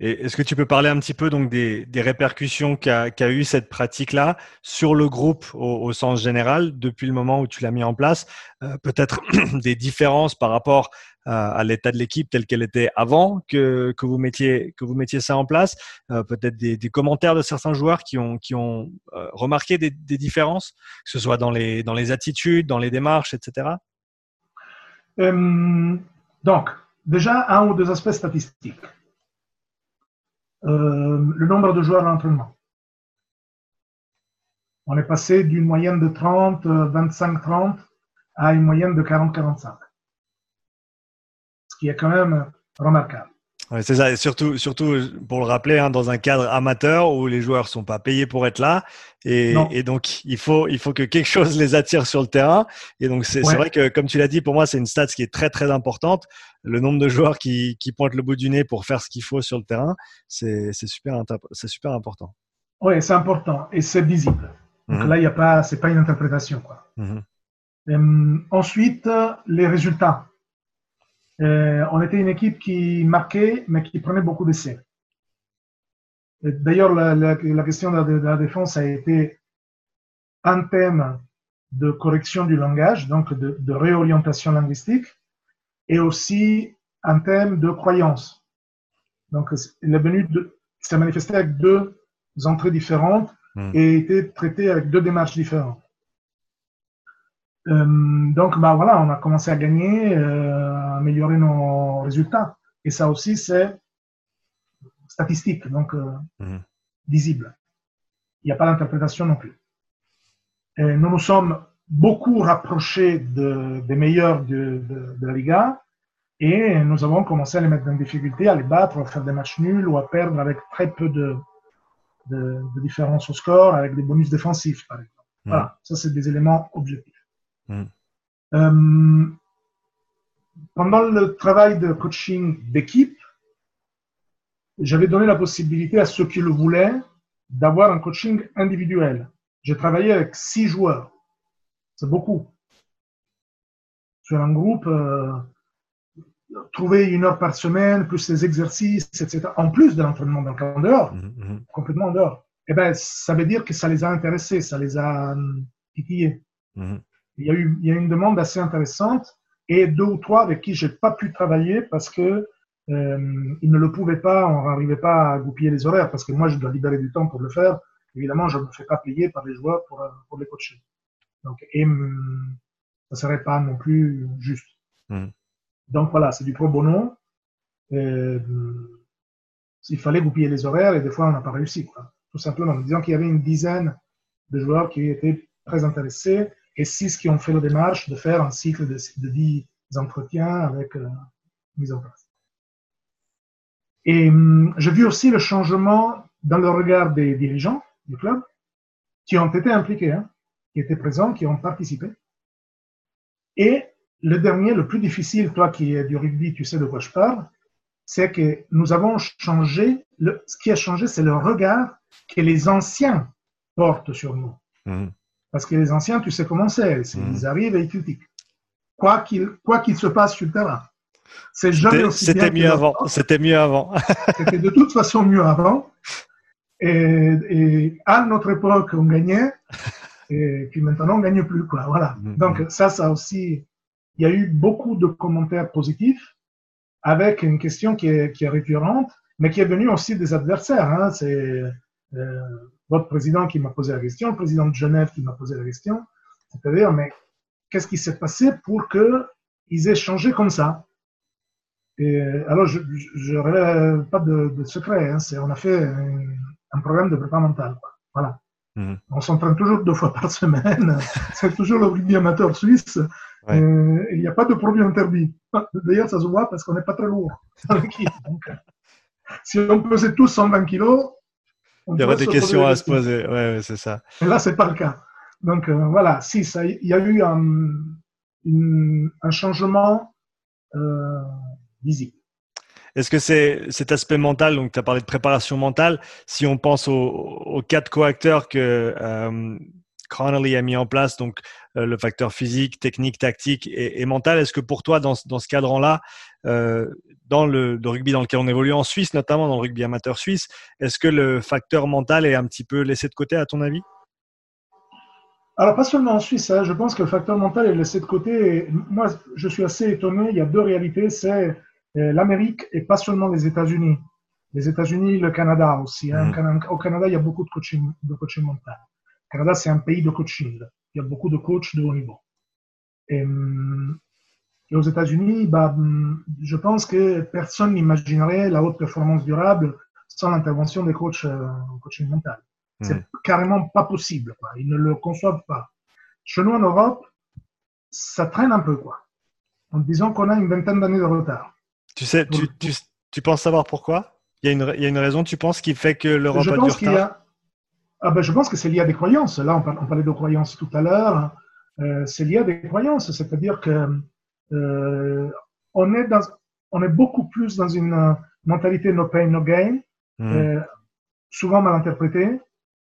Est-ce que tu peux parler un petit peu donc des, répercussions qu'a qu'a eu cette pratique-là sur le groupe au, sens général depuis le moment où tu l'as mis en place? Euh, Peut-être des différences par rapport à, l'état de l'équipe telle qu'elle était avant que, vous mettiez, ça en place? Euh, Peut-être des, commentaires de certains joueurs qui ont, qui ont euh, remarqué des, des différences, que ce soit dans les, dans les attitudes, dans les démarches, etc. Donc, déjà, un ou deux aspects statistiques. Euh, le nombre de joueurs à l'entraînement. On est passé d'une moyenne de 30, 25-30 à une moyenne de 40-45. Ce qui est quand même remarquable. Ouais, c'est ça, et surtout, surtout pour le rappeler, hein, dans un cadre amateur où les joueurs sont pas payés pour être là, et, donc il faut, il faut que quelque chose les attire sur le terrain. Et donc c'est Ouais. vrai que, comme tu l'as dit, pour moi c'est une stat qui est très très importante. Le nombre de joueurs qui, qui pointent le bout du nez pour faire ce qu'il faut sur le terrain, c'est super, c'est super important. Oui, c'est important et c'est visible. Donc Mhm. là, il n'y a pas, c'est pas une interprétation. Quoi. Mhm. Euh, ensuite, les résultats. Euh, on était une équipe qui marquait, mais qui prenait beaucoup d'essais. D'ailleurs, la, la- la question de la, de la défense a été un thème de correction du langage, donc de, de réorientation linguistique, et aussi un thème de croyance. Donc, il est venu de, s'est manifesté avec deux entrées différentes Mhm. et été traité avec deux démarches différentes. Euh, donc, bah voilà, on a commencé à gagner, euh, à améliorer nos résultats. Et ça aussi, c'est statistique, donc euh, Mhm. visible. Il n'y a pas d'interprétation non plus. Et nous nous sommes beaucoup rapprochés de- des meilleurs de, de- de la Liga et nous avons commencé à les mettre en difficulté, à les battre, à faire des matchs nuls ou à perdre avec très peu de, de, de différence au score, avec des bonus défensifs, par exemple. Mhm. Voilà, ça c'est des éléments objectifs. Euh, pendant le travail de coaching d'équipe, j'avais donné la possibilité à ceux qui le voulaient d'avoir un coaching individuel. J'ai travaillé avec six joueurs. C'est beaucoup. Sur un groupe, euh, trouver une heure par semaine, plus les exercices, etc., en plus de l'entraînement donc en dehors, Mhm. Mhm. complètement en dehors, eh ben, ça veut dire que ça les a intéressés, ça les a hum, titillés. Il y a eu il y a une demande assez intéressante et deux ou trois avec qui j'ai pas pu travailler parce que euh, ils ne le pouvaient pas, on n'arrivait pas à goupiller les horaires parce que moi je dois libérer du temps pour le faire. Évidemment, je ne me fais pas payer par les joueurs pour, euh, pour les coacher. Donc, et hum, ça serait pas non plus juste. Mhm. Donc voilà, c'est du pro bono. Euh, il fallait goupiller les horaires et des fois on n'a pas réussi, quoi. Tout simplement. Disons qu'il y avait une dizaine de joueurs qui étaient très intéressés et six qui ont fait la démarche de faire un cycle de, de 10 entretiens avec euh, mise en place. Et hum, j'ai vu aussi le changement dans le regard des dirigeants du club qui ont été impliqués, hein, qui étaient présents, qui ont participé. Et le dernier, le plus difficile, toi qui es du rugby, tu sais de quoi je parle, c'est que nous avons changé, ce qui a changé, c'est le regard que les anciens portent sur nous. Mhm. Parce que les anciens, tu sais comment c'est, mhm. ils arrivent et ils critiquent. Quoi qu'il quoi qu'il se passe sur le terrain. C'est jamais aussi C'était mieux avant. C'était mieux avant. C'était de toute façon mieux avant. Et, à notre époque, on gagnait. Et puis maintenant, on ne gagne plus. Quoi. Voilà. Mhm. Donc, ça, ça aussi, il y a eu beaucoup de commentaires positifs avec une question qui est, qui est récurrente, mais qui est venue aussi des adversaires. Hein. C'est euh, votre président qui m'a posé la question, le président de Genève qui m'a posé la question. C'est-à-dire, mais qu'est-ce qui s'est passé pour qu'ils aient changé comme ça? Et alors, je révèle pas de, secret. Hein. on a fait un, programme de prépa mental. Voilà. Mhm. On s'entraîne toujours deux fois par semaine. C'est toujours le rugby amateur suisse. Euh, il n'y a pas de produit interdit. D'ailleurs, ça se voit parce qu'on n'est pas très lourd Donc, si on pesait tous 120 kilos, il y aurait des questions à se poser. Ouais, c'est ça. Et là, c'est pas le cas. Donc euh, voilà, si ça, il y a eu un, un changement euh, visible. Est-ce que c'est cet aspect mental, donc tu as parlé de préparation mentale, si on pense aux, quatre coacteurs que euh, Connolly a mis en place, donc euh, le facteur physique, technique, tactique et, mental, est-ce que pour toi, dans, dans ce cadre-là, euh, dans le, rugby dans lequel on évolue en Suisse, notamment dans le rugby amateur suisse, est-ce que le facteur mental est un petit peu laissé de côté à ton avis? Alors, pas seulement en Suisse, hein, je pense que le facteur mental est laissé de côté. Moi, je suis assez étonné. Il y a deux réalités c'est euh, l'Amérique et pas seulement les États-Unis. Les États-Unis, le Canada aussi. Hein. Mmh. Au Canada, il y a beaucoup de coaching, de coaching mental. Le Canada, c'est un pays de coaching. Il y a beaucoup de coachs de haut niveau. Et, aux États-Unis, bah, je pense que personne n'imaginerait la haute performance durable sans l'intervention des coachs euh, en coaching mental. C'est mmh. carrément pas possible. Ils ne le conçoivent pas. Chez nous, en Europe, ça traîne un peu, quoi. En disant qu'on a une vingtaine d'années de retard. Tu sais, tu, tu, tu, penses savoir pourquoi? Il y, a une, il y, a une, raison, tu penses, qui fait que l'Europe a du retard? ah ben, Je pense que c'est lié à des croyances. Là, on, parlait de croyances tout à l'heure. Euh, c'est lié à des croyances. C'est-à-dire que euh, on, est dans, on est beaucoup plus dans une mentalité no pain, no gain, hmm. euh, souvent mal interprétée.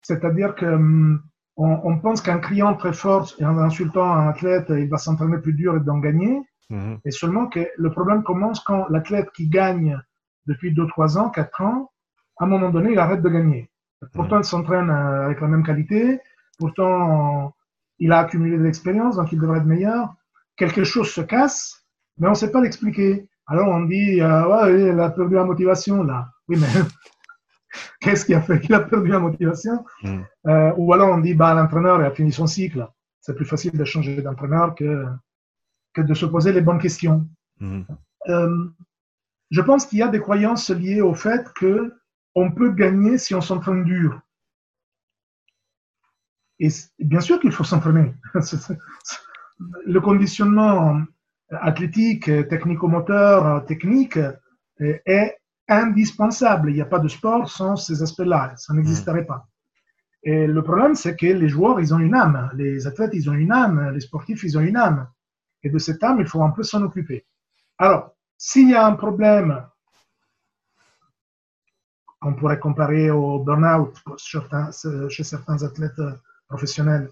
C'est-à-dire que hum, on, on, pense qu'en criant très fort et en insultant un athlète, il va s'entraîner plus dur et d'en gagner. Mhm. Et seulement que le problème commence quand l'athlète qui gagne depuis 2, 3 ans, 4 ans, à un moment donné, il arrête de gagner. Pourtant, il s'entraîne euh, avec la même qualité, pourtant, il a accumulé de l'expérience, donc il devrait être meilleur. Quelque chose se casse, mais on ne sait pas l'expliquer. Alors on dit, euh, ouais, il a perdu la motivation là. Oui, mais qu'est-ce qui a fait qu'il a perdu la motivation? Mhm. euh, Ou alors on dit, bah, l'entraîneur a fini son cycle. C'est plus facile de changer d'entraîneur que que de se poser les bonnes questions. Mhm. Euh, je pense qu'il y a des croyances liées au fait que on peut gagner si on s'entraîne dur. Et bien sûr qu'il faut s'entraîner. Le conditionnement athlétique, technico-moteur, technique est indispensable. Il n'y a pas de sport sans ces aspects-là. Ça n'existerait pas. Et le problème, c'est que les joueurs, ils ont une âme. Les athlètes, ils ont une âme. Les sportifs, ils ont une âme. Et de cette âme, il faut un peu s'en occuper. Alors, s'il y a un problème qu'on pourrait comparer au burn-out chez certains athlètes professionnels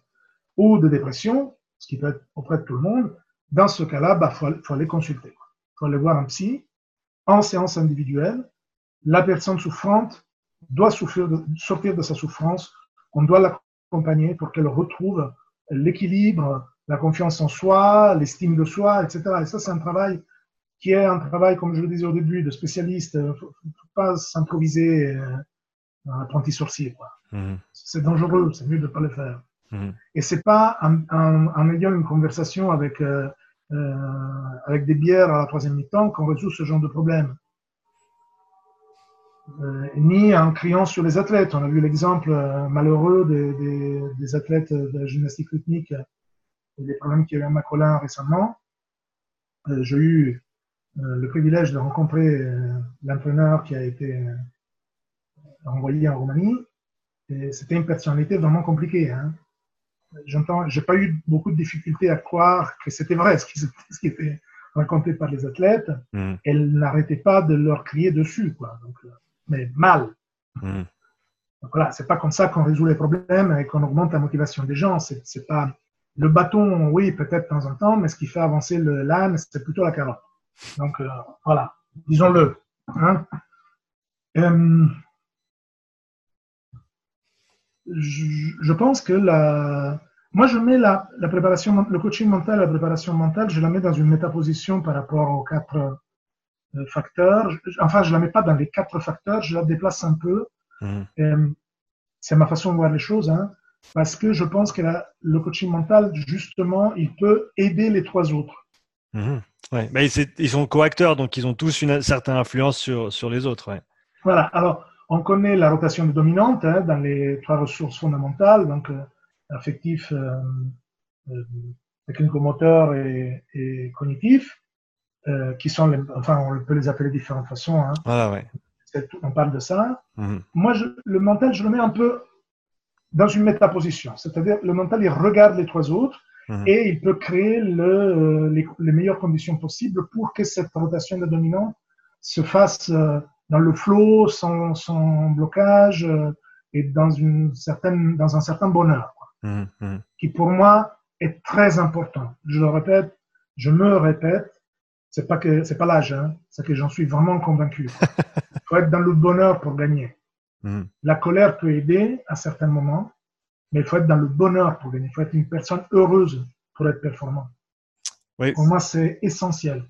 ou de dépression, ce qui peut être auprès de tout le monde, dans ce cas-là, il bah, faut, faut, aller consulter. Il faut aller voir un psy en séance individuelle. La personne souffrante doit souffrir sortir de sa souffrance. On doit l'accompagner pour qu'elle retrouve l'équilibre la confiance en soi, l'estime de soi, etc. Et ça, c'est un travail qui est un travail, comme je le disais au début, de spécialiste. Il ne faut, pas s'improviser euh, un apprenti sorcier. Mhm. C'est dangereux, c'est mieux de ne pas le faire. Mhm. Et c'est pas en, ayant une conversation avec, euh, euh, avec des bières à la troisième mi-temps qu'on résout ce genre de problème. ni en criant sur les athlètes. On a vu l'exemple malheureux des, des, athlètes de la gymnastique rythmique les problèmes qu'il y a eu à Macolin récemment, euh, j'ai eu euh, le privilège de rencontrer euh, l'entraîneur qui a été envoyé en Roumanie. Et c'était une personnalité vraiment compliquée. Hein. J'entends, j'ai pas eu beaucoup de difficultés à croire que c'était vrai ce qui, ce qui était raconté par les athlètes. Mm. Elle n'arrêtait pas de leur crier dessus, quoi. Donc, euh, mais mal. Mm. Donc voilà, c'est pas comme ça qu'on résout les problèmes et qu'on augmente la motivation des gens. C'est, c'est pas le bâton, oui, peut-être de temps en temps, mais ce qui fait avancer le l'âne, c'est plutôt la carotte. Donc euh, voilà, disons-le. Hein. Euh, je, je pense que la, moi je mets la, la préparation, le coaching mental, la préparation mentale, je la mets dans une métaposition par rapport aux quatre euh, facteurs. Enfin, je la mets pas dans les quatre facteurs, je la déplace un peu. Mm. Euh, c'est ma façon de voir les choses, hein, parce que je pense que la- le coaching mental, justement, il peut aider les trois autres. Mhm. Ouais. Mais c'est- ils sont co-acteurs, donc ils ont tous une certaine influence sur, sur les autres. Ouais. Voilà. Alors, on connaît la rotation dominante hein, dans les trois ressources fondamentales, donc euh, affectif, euh, euh, technico-moteur et, et cognitif, qui sont, les, enfin, on peut les appeler de différentes façons. Hein, Voilà, ouais. On parle de ça. Mhm. Moi, je, le mental, je le mets un peu dans une métaposition, c'est-à-dire le mental, il regarde les trois autres Mhm. et il peut créer le, les, les meilleures conditions possibles pour que cette rotation de dominant se fasse euh, dans le flow, sans, sans blocage euh, et dans, une certaine, dans un certain bonheur, quoi, Mhm. Mhm. qui pour moi est très important. Je le répète, je me répète, c'est pas que c'est pas l'âge, hein, c'est que j'en suis vraiment convaincu. Il faut être dans le bonheur pour gagner. Mhm. La colère peut aider à certains moments, mais il faut être dans le bonheur pour gagner. Il faut être une personne heureuse pour être performant. Oui. Pour moi, c'est essentiel.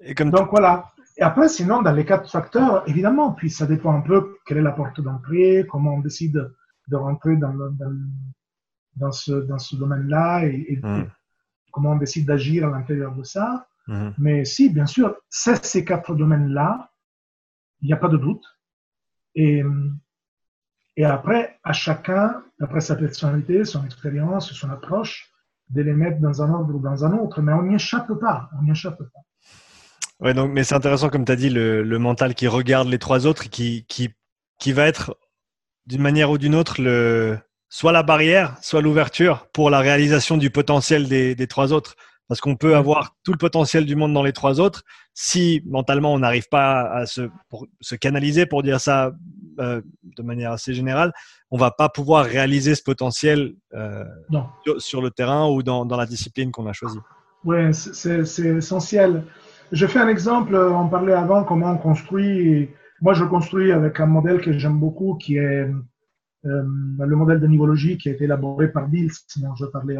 Et comme Donc voilà. Et après, sinon, dans les quatre facteurs, évidemment, puis ça dépend un peu quelle est la porte d'entrée, comment on décide de rentrer dans, ce, dans ce domaine-là et, et- et comment on décide d'agir à l'intérieur de ça. Mhm. Mais si, bien sûr, c'est ces quatre domaines-là, il n'y a pas de doute. Et, et après, à chacun, après sa personnalité, son expérience, son approche, de les mettre dans un ordre ou dans un autre. Mais on n'y échappe pas. On n'y échappe pas. Ouais, donc, mais c'est intéressant, comme tu as dit, le, le mental qui regarde les trois autres et qui, qui, qui va être d'une manière ou d'une autre le, soit la barrière, soit l'ouverture pour la réalisation du potentiel des, des trois autres. Parce qu'on peut avoir tout le potentiel du monde dans les trois autres. Si mentalement on n'arrive pas à se, pour, se canaliser, pour dire ça euh, de manière assez générale, on va pas pouvoir réaliser ce potentiel euh, sur, sur le terrain ou dans, dans la discipline qu'on a choisie. Oui, c'est c'est essentiel. Je fais un exemple, on parlait avant comment on construit. Moi, je construis avec un modèle que j'aime beaucoup, qui est euh, le modèle de nivologie qui a été élaboré par Diels, dont je parlais,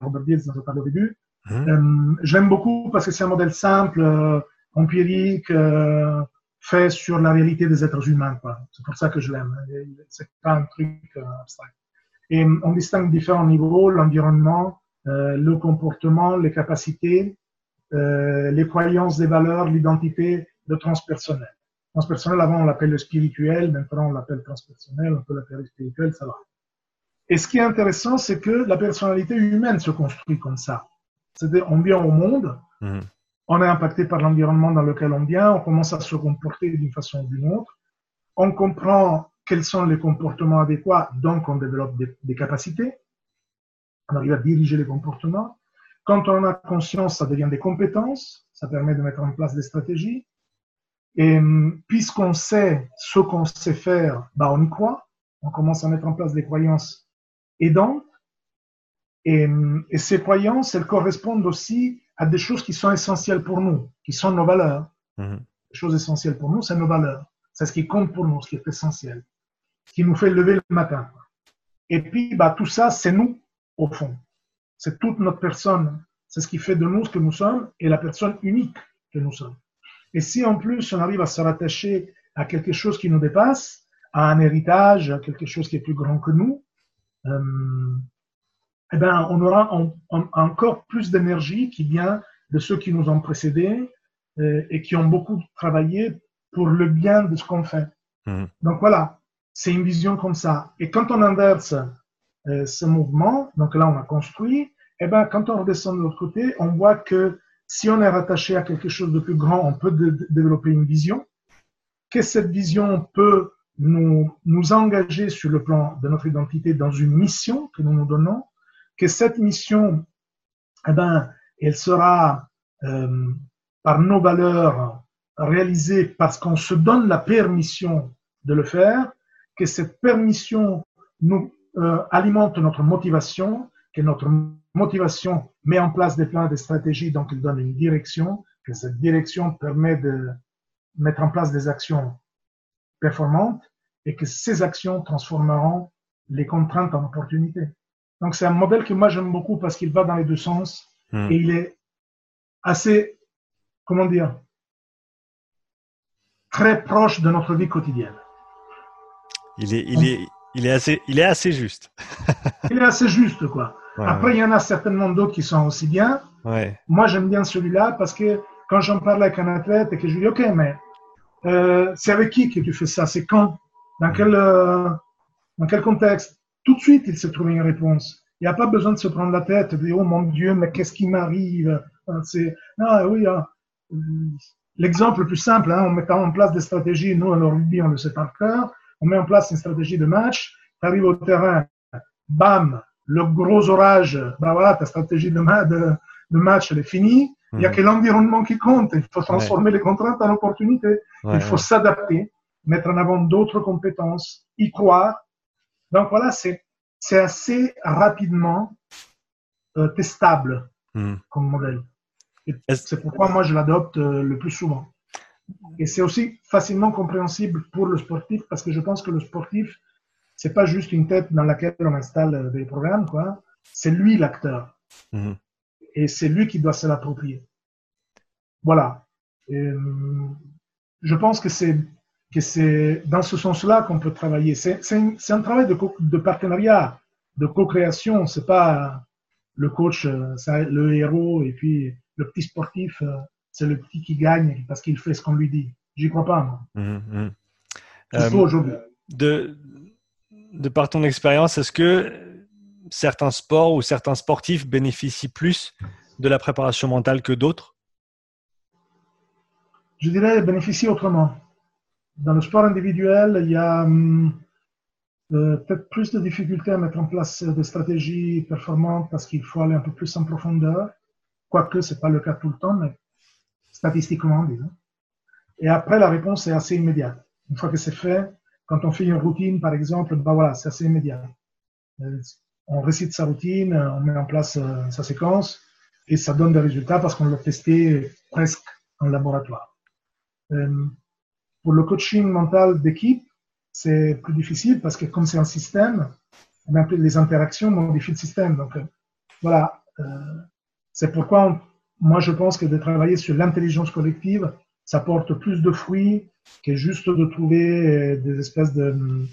Robert Diels, dont je parlais au début. Mhm. Euh, J'aime beaucoup parce que c'est un modèle simple, euh, empirique, euh, fait sur la réalité des êtres humains. quoi. C'est pour ça que je l'aime. C'est pas un truc euh, abstrait. Et euh, on distingue différents niveaux, l'environnement, euh, le comportement, les capacités, euh, les croyances, les valeurs, l'identité, le transpersonnel. Transpersonnel, avant on l'appelle le spirituel, maintenant on l'appelle transpersonnel, on peut l'appeler spirituel, ça va. Et ce qui est intéressant, c'est que la personnalité humaine se construit comme ça. C'est-à-dire, on vient au monde, Mhm. on est impacté par l'environnement dans lequel on vient, on commence à se comporter d'une façon ou d'une autre, on comprend quels sont les comportements adéquats, donc on développe des, des capacités, on arrive à diriger les comportements. Quand on en a conscience, ça devient des compétences, ça permet de mettre en place des stratégies. Et hum, puisqu'on sait ce qu'on sait faire, bah on y croit, on commence à mettre en place des croyances aidantes. Et, hum, et ces croyances, elles correspondent aussi à des choses qui sont essentielles pour nous, qui sont nos valeurs. Mhm. Les choses essentielles pour nous, c'est nos valeurs. C'est ce qui compte pour nous, ce qui est essentiel, ce qui nous fait lever le matin. Et puis, bah, tout ça, c'est nous, au fond. C'est toute notre personne. C'est ce qui fait de nous ce que nous sommes et la personne unique que nous sommes. Et si en plus on arrive à se rattacher à quelque chose qui nous dépasse, à un héritage, à quelque chose qui est plus grand que nous, euh, eh ben, on aura en- en- encore plus d'énergie qui vient de ceux qui nous ont précédés euh, et qui ont beaucoup travaillé pour le bien de ce qu'on fait. Mhm. Donc voilà, c'est une vision comme ça. Et quand on inverse euh, ce mouvement, donc là on a construit, et ben quand on redescend de l'autre côté, on voit que si on est rattaché à quelque chose de plus grand, on peut dé- développer une vision, que cette vision peut nous, nous engager sur le plan de notre identité dans une mission que nous nous donnons, que cette mission, eh ben, elle sera euh, par nos valeurs réalisée parce qu'on se donne la permission de le faire, que cette permission nous euh, alimente notre motivation, que notre motivation met en place des plans, des stratégies, donc il donne une direction, que cette direction permet de mettre en place des actions performantes et que ces actions transformeront les contraintes en opportunités. Donc c'est un modèle que moi j'aime beaucoup parce qu'il va dans les deux sens hmm. et il est assez, comment dire, très proche de notre vie quotidienne. Il est, il est, il est assez, il est assez juste. il est assez juste, quoi. Après, il y en a certainement d'autres qui sont aussi bien. Ouais. Moi, j'aime bien celui-là parce que quand j'en parle avec un athlète et que je lui dis, OK, mais euh, c'est avec qui que tu fais ça? C'est quand? Dans quel, euh, dans quel contexte? Tout de suite, il s'est trouvé une réponse. Il n'y a pas besoin de se prendre la tête, de dire, oh mon Dieu, mais qu'est-ce qui m'arrive? C'est, ah oui, ah, l'exemple le plus simple, hein, en mettant en place des stratégies, nous, alors rugby, on le sait par cœur, on met en place une stratégie de match, tu arrives au terrain, bam, le gros orage, bah voilà, ta stratégie de, de, de match, elle est finie. Il n'y a mhm. que l'environnement qui compte. Il faut transformer les contraintes en opportunités. il faut s'adapter, mettre en avant d'autres compétences, y croire. Donc voilà, c'est assez rapidement euh, testable mhm. comme modèle. C'est pourquoi moi je l'adopte euh, le plus souvent. Et c'est aussi facilement compréhensible pour le sportif parce que je pense que le sportif, c'est pas juste une tête dans laquelle on installe euh, des programmes, quoi. C'est lui l'acteur. Mhm. Et c'est lui qui doit se l'approprier. Voilà. Euh, je pense que c'est que c'est dans ce sens-là qu'on peut travailler. C'est un, travail de, de partenariat, de co-création. C'est pas le coach, euh, le héros, et puis le petit sportif, c'est le petit qui gagne parce qu'il fait ce qu'on lui dit. J'y crois pas, moi. Mhm. aujourd'hui. De, de par ton expérience, est-ce que certains sports ou certains sportifs bénéficient plus de la préparation mentale que d'autres? Je dirais bénéficient autrement. Dans le sport individuel, il y a hum, euh, peut-être plus de difficultés à mettre en place des stratégies performantes parce qu'il faut aller un peu plus en profondeur, quoique ce n'est pas le cas tout le temps, mais statistiquement, disons. Et après, la réponse est assez immédiate. Une fois que c'est fait, quand on fait une routine, par exemple, ben voilà, c'est assez immédiat. Euh, on récite sa routine, on met en place euh, sa séquence et ça donne des résultats parce qu'on l'a testé presque en laboratoire. Euh, pour le coaching mental d'équipe, c'est plus difficile parce que comme c'est un système, les interactions modifient le système. Donc voilà, c'est pourquoi moi je pense que de travailler sur l'intelligence collective, ça porte plus de fruits que juste de trouver euh, des espèces de,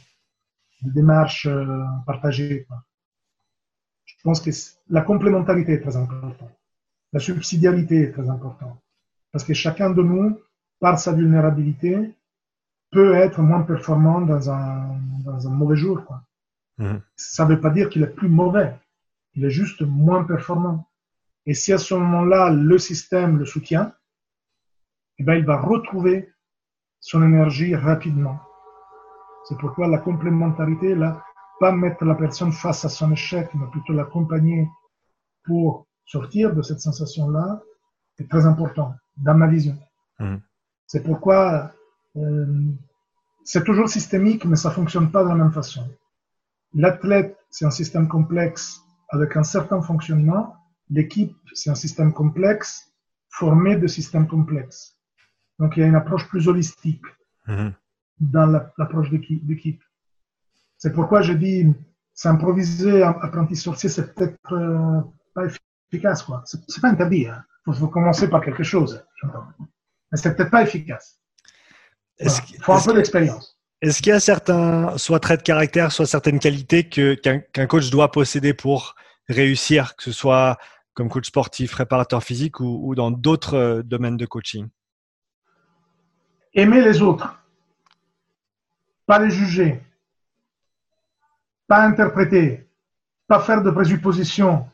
démarches euh, partagées. Je pense que la complémentarité est très importante. La subsidiarité est très importante. Parce que chacun de nous, par sa vulnérabilité, peut être moins performant dans un, dans un mauvais jour. Quoi. Mmh. Ça ne veut pas dire qu'il est plus mauvais. Il est juste moins performant. Et si à ce moment-là, le système le soutient, eh ben, il va retrouver son énergie rapidement. C'est pourquoi la complémentarité, là, pas mettre la personne face à son échec, mais plutôt l'accompagner pour sortir de cette sensation-là, est très important dans ma vision. Mmh. C'est pourquoi euh, c'est toujours systémique, mais ça fonctionne pas de la même façon. L'athlète, c'est un système complexe avec un certain fonctionnement. L'équipe, c'est un système complexe formé de systèmes complexes. Donc, il y a une approche plus holistique mhm. dans l'approche d'équipe. C'est pourquoi je dis, s'improviser apprenti sorcier, c'est peut-être euh, pas efficace. quoi. C'est pas interdit. Il hein. faut, commencer par quelque chose. Mais c'est peut-être pas efficace. Il faut un peu d'expérience. Est-ce qu'il y a certains, soit traits de caractère, soit certaines qualités qu'un coach doit posséder pour réussir, que ce soit comme coach sportif, réparateur physique ou dans d'autres euh, domaines de coaching? Aimer les autres, pas les juger, pas interpréter, pas faire de présuppositions,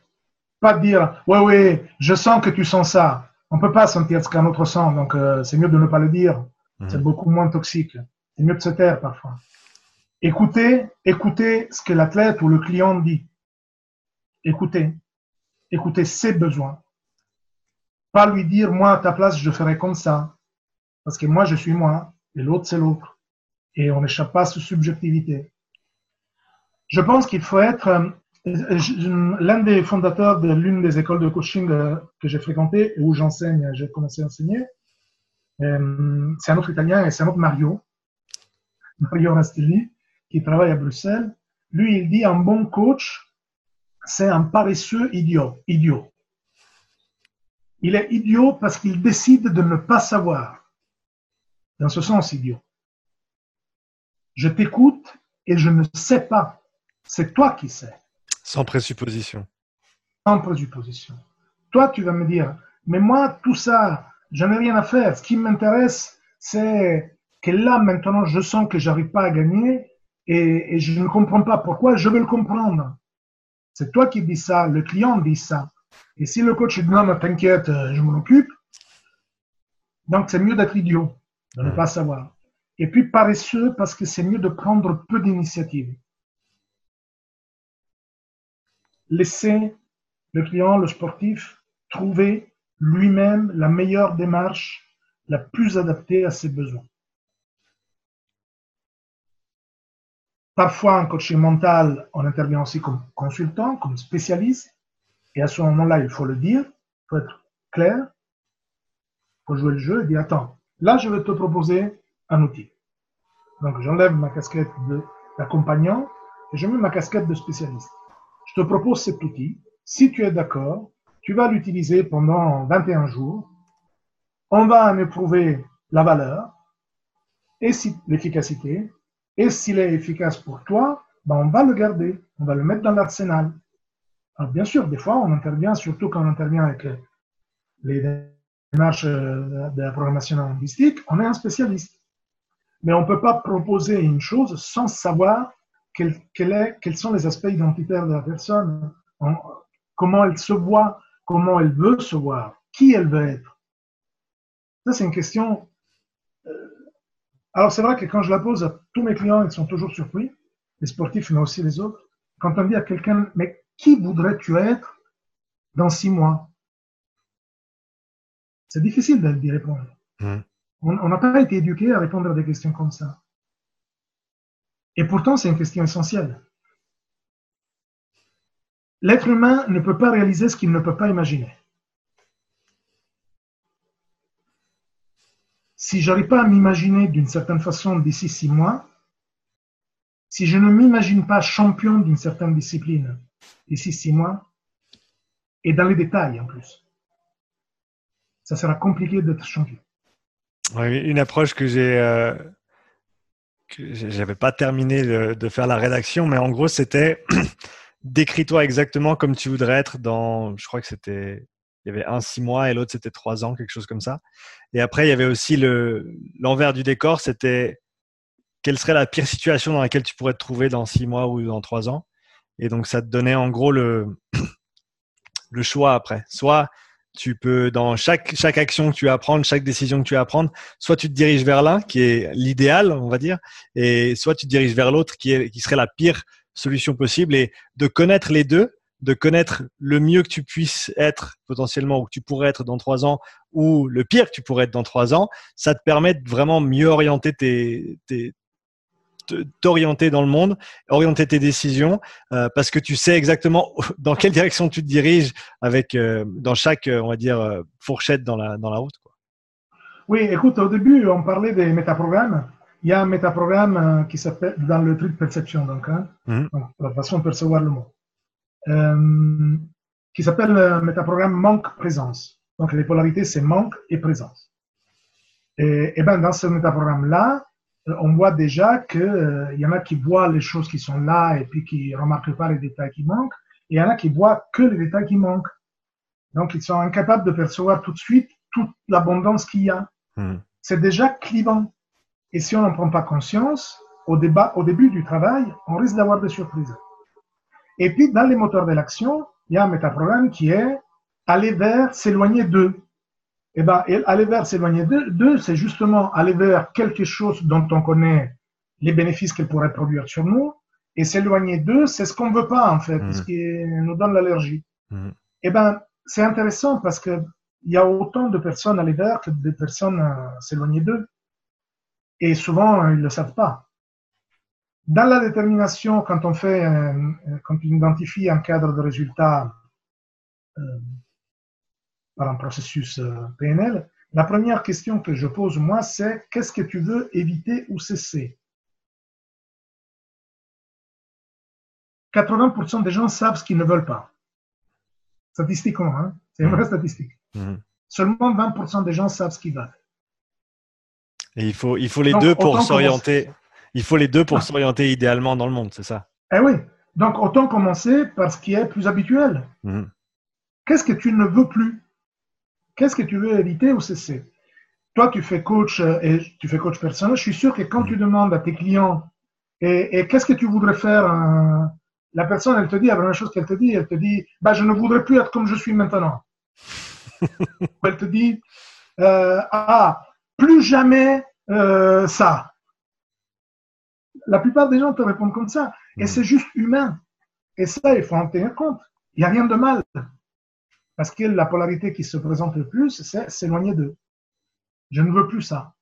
pas dire ouais ouais, je sens que tu sens ça. On peut pas sentir ce qu'un autre sent, donc euh, c'est mieux de ne pas le dire. Mhm. C'est beaucoup moins toxique. C'est mieux de se taire parfois. Écoutez, écoutez ce que l'athlète ou le client dit. écouter, écouter ses besoins. Pas lui dire, moi, à ta place, je ferai comme ça. Parce que moi, je suis moi, et l'autre, c'est l'autre. Et on n'échappe pas à cette subjectivité. Je pense qu'il faut être euh, l'un des fondateurs de l'une des écoles de coaching euh, que j'ai fréquentées où j'enseigne, j'ai commencé à enseigner. Euh, c'est un autre Italien et c'est un autre Mario, Mario Rastelli, qui travaille à Bruxelles. Lui, il dit un bon coach, c'est un paresseux idiot. idiot. Il est idiot parce qu'il décide de ne pas savoir. Dans ce sens, idiot. Je t'écoute et je ne sais pas. C'est toi qui sais. Sans présupposition. Sans présupposition. Toi, tu vas me dire, mais moi, tout ça, je n'ai rien à faire. Ce qui m'intéresse, c'est que là, maintenant, je sens que j'arrive pas à gagner et, je ne comprends pas pourquoi. Je veux le comprendre. C'est toi qui dis ça, le client dit ça. Et si le coach dit non, mais t'inquiète, je m'en occupe, donc c'est mieux d'être idiot, de ne pas savoir. Et puis paresseux parce que c'est mieux de prendre peu d'initiatives laisser le client, le sportif, trouver lui-même la meilleure démarche, la plus adaptée à ses besoins. Parfois, en coaching mental, on intervient aussi comme consultant, comme spécialiste. Et à ce moment-là, il faut le dire, il faut être clair, il faut jouer le jeu et dire, attends, là, je vais te proposer un outil. Donc, j'enlève ma casquette d'accompagnant et je mets ma casquette de spécialiste je te propose cet outil. Si tu es d'accord, tu vas l'utiliser pendant 21 jours. On va en éprouver la valeur et l'efficacité. Et s'il est efficace pour toi, ben on va le garder, on va le mettre dans l'arsenal. Alors bien sûr, des fois, on intervient, surtout quand on intervient avec les démarches de la programmation linguistique, on est un spécialiste. Mais on ne peut pas proposer une chose sans savoir quels sont les aspects identitaires de la personne, comment elle se voit, comment elle veut se voir, qui elle veut être. Ça, c'est une question. Alors, c'est vrai que quand je la pose à tous mes clients, ils sont toujours surpris, les sportifs, mais aussi les autres. Quand on dit à quelqu'un, mais qui voudrais-tu être dans six mois? C'est difficile d'y répondre. Mmh. On n'a pas été éduqué à répondre à des questions comme ça. Et pourtant, c'est une question essentielle. L'être humain ne peut pas réaliser ce qu'il ne peut pas imaginer. Si je n'arrive pas à m'imaginer d'une certaine façon d'ici six mois, si je ne m'imagine pas champion d'une certaine discipline d'ici six mois, et dans les détails en plus, ça sera compliqué d'être champion. une approche que euh, j'avais pas terminé de, faire la rédaction, mais en gros, c'était décris-toi exactement comme tu voudrais être dans, je crois que c'était, il y avait un six mois et l'autre c'était trois ans, quelque chose comme ça. Et après, il y avait aussi le l'envers du décor, c'était quelle serait la pire situation dans laquelle tu pourrais te trouver dans six mois ou dans trois ans. Et donc, ça te donnait en gros le le choix après. Soit tu peux, dans chaque, chaque action que tu vas prendre, chaque décision que tu vas prendre, soit tu te diriges vers l'un, qui est l'idéal, on va dire, et soit tu te diriges vers l'autre, qui, est, qui serait la pire solution possible. Et de connaître les deux, de connaître le mieux que tu puisses être potentiellement ou que tu pourrais être dans trois ans ou le pire que tu pourrais être dans trois ans, ça te permet de vraiment mieux orienter tes, tes, t'orienter dans le monde, orienter tes décisions, euh, parce que tu sais exactement dans quelle direction tu te diriges avec euh, dans chaque, euh, on va dire, fourchette dans la, dans la route. Quoi. Oui, écoute, au début, on parlait des métaprogrammes. Il y a un métaprogramme qui s'appelle dans le truc perception, donc, hein, donc, la façon de percevoir le mot, qui s'appelle le métaprogramme manque-présence. Donc, les polarités, c'est manque et présence. Et, et ben, dans ce métaprogramme-là, euh, on voit déjà qu'il euh, y en a qui voient les choses qui sont là et puis qui ne remarquent pas les détails qui manquent, et il y en a qui voient que les détails qui manquent. Donc, ils sont incapables de percevoir tout de suite toute l'abondance qu'il y a. Hmm. C'est déjà clivant. Et si on n'en prend pas conscience, au, débat, au début du travail, on risque d'avoir des surprises. Et puis, dans les moteurs de l'action, il y a un métaprogramme qui est aller vers s'éloigner d'eux eh ben, aller vers s'éloigner d'eux, c'est justement aller vers quelque chose dont on connaît les bénéfices qu'elle pourrait produire sur nous Et s'éloigner d'eux, c'est ce qu'on ne veut pas, en fait, Mhm. ce qui nous donne l'allergie. Mhm. Eh ben, c'est intéressant parce que il y a autant de personnes à l'hiver que de personnes euh, s'éloigner d'eux. Et souvent, euh, ils ne le savent pas. Dans la détermination, quand on fait, quand on identifie un cadre de résultat euh, par un processus euh, PNL, la première question que je pose moi, c'est qu'est-ce que tu veux éviter ou cesser? 80% des gens savent ce qu'ils ne veulent pas. Statistiquement, hein c'est une vraie statistique. Mhm. Seulement 20% des gens savent ce qu'ils veulent. Et il faut, il faut les Donc, deux pour s'orienter. Il faut les deux pour Ah. s'orienter idéalement dans le monde, c'est ça? Eh oui, donc autant commencer par ce qui est plus habituel. Mhm. Qu'est-ce que tu ne veux plus? Qu'est-ce que tu veux éviter ou cesser? Toi, tu fais coach euh, et tu fais coach personnel. Je suis sûr que quand Mhm. tu demandes à tes clients et, et qu'est-ce que tu voudrais faire, euh, la personne, elle te dit la première chose qu'elle te dit, elle te dit, bah, je ne voudrais plus être comme je suis maintenant. Elle te dit, euh, ah, plus jamais euh, ça. La plupart des gens te répondent comme ça. Et Mhm. c'est juste humain. Et ça, il faut en tenir compte. Il n'y a rien de mal. Parce que la polarité qui se présente le plus, c'est s'éloigner d'eux. Je ne veux plus ça.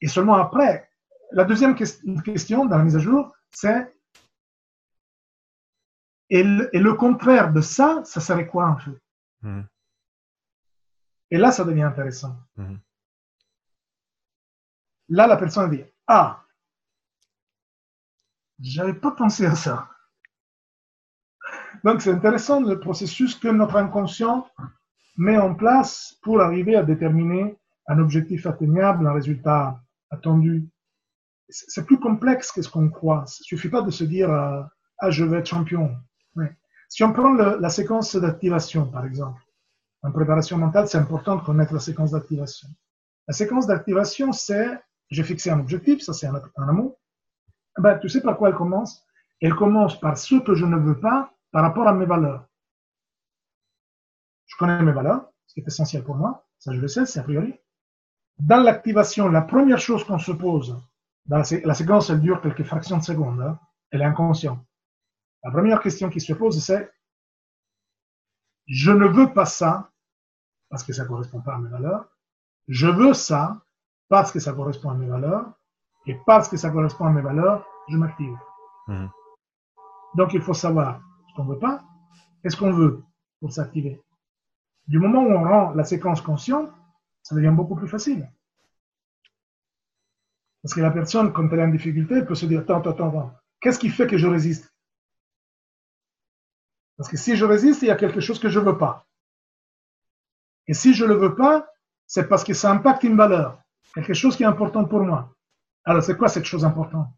Et seulement après, la deuxième ques- question dans la mise à jour, c'est et le, et le contraire de ça, ça serait quoi en fait? Mhm. Et là, ça devient intéressant. Mhm. Là, la personne dit Ah, j'avais pas pensé à ça. Donc, c'est intéressant le processus que notre inconscient met en place pour arriver à déterminer un objectif atteignable, un résultat attendu. C'est plus complexe que ce qu'on croit. Il suffit pas de se dire euh, Ah, je veux être champion. Si on prend la séquence d'activation, par exemple, en préparation mentale, c'est important de connaître la séquence d'activation. La séquence d'activation, c'est j'ai fixé un objectif, ça c'est un, un amour. Ben, tu sais par quoi elle commence? Elle commence par ce que je ne veux pas par rapport à mes valeurs. Je connais mes valeurs, ce qui est essentiel pour moi, ça je le sais, c'est a priori. Dans l'activation, la première chose qu'on se pose, la séquence elle dure quelques fractions de secondes, hein, elle est inconsciente. La première question qui se pose, c'est je ne veux pas ça parce que ça ne correspond pas à mes valeurs. Je veux ça parce que ça correspond à mes valeurs. Et parce que ça correspond à mes valeurs, je m'active. Mhm. Donc il faut savoir ce qu'on ne veut pas et ce qu'on veut pour s'activer. Du moment où on rend la séquence consciente, ça devient beaucoup plus facile. Parce que la personne, quand elle est en difficulté, elle peut se dire, attends, attends, attends, qu'est-ce qui fait que je résiste? Parce que si je résiste, il y a quelque chose que je ne veux pas. Et si je ne le veux pas, c'est parce que ça impacte une valeur, quelque chose qui est important pour moi. Alors, c'est quoi cette chose importante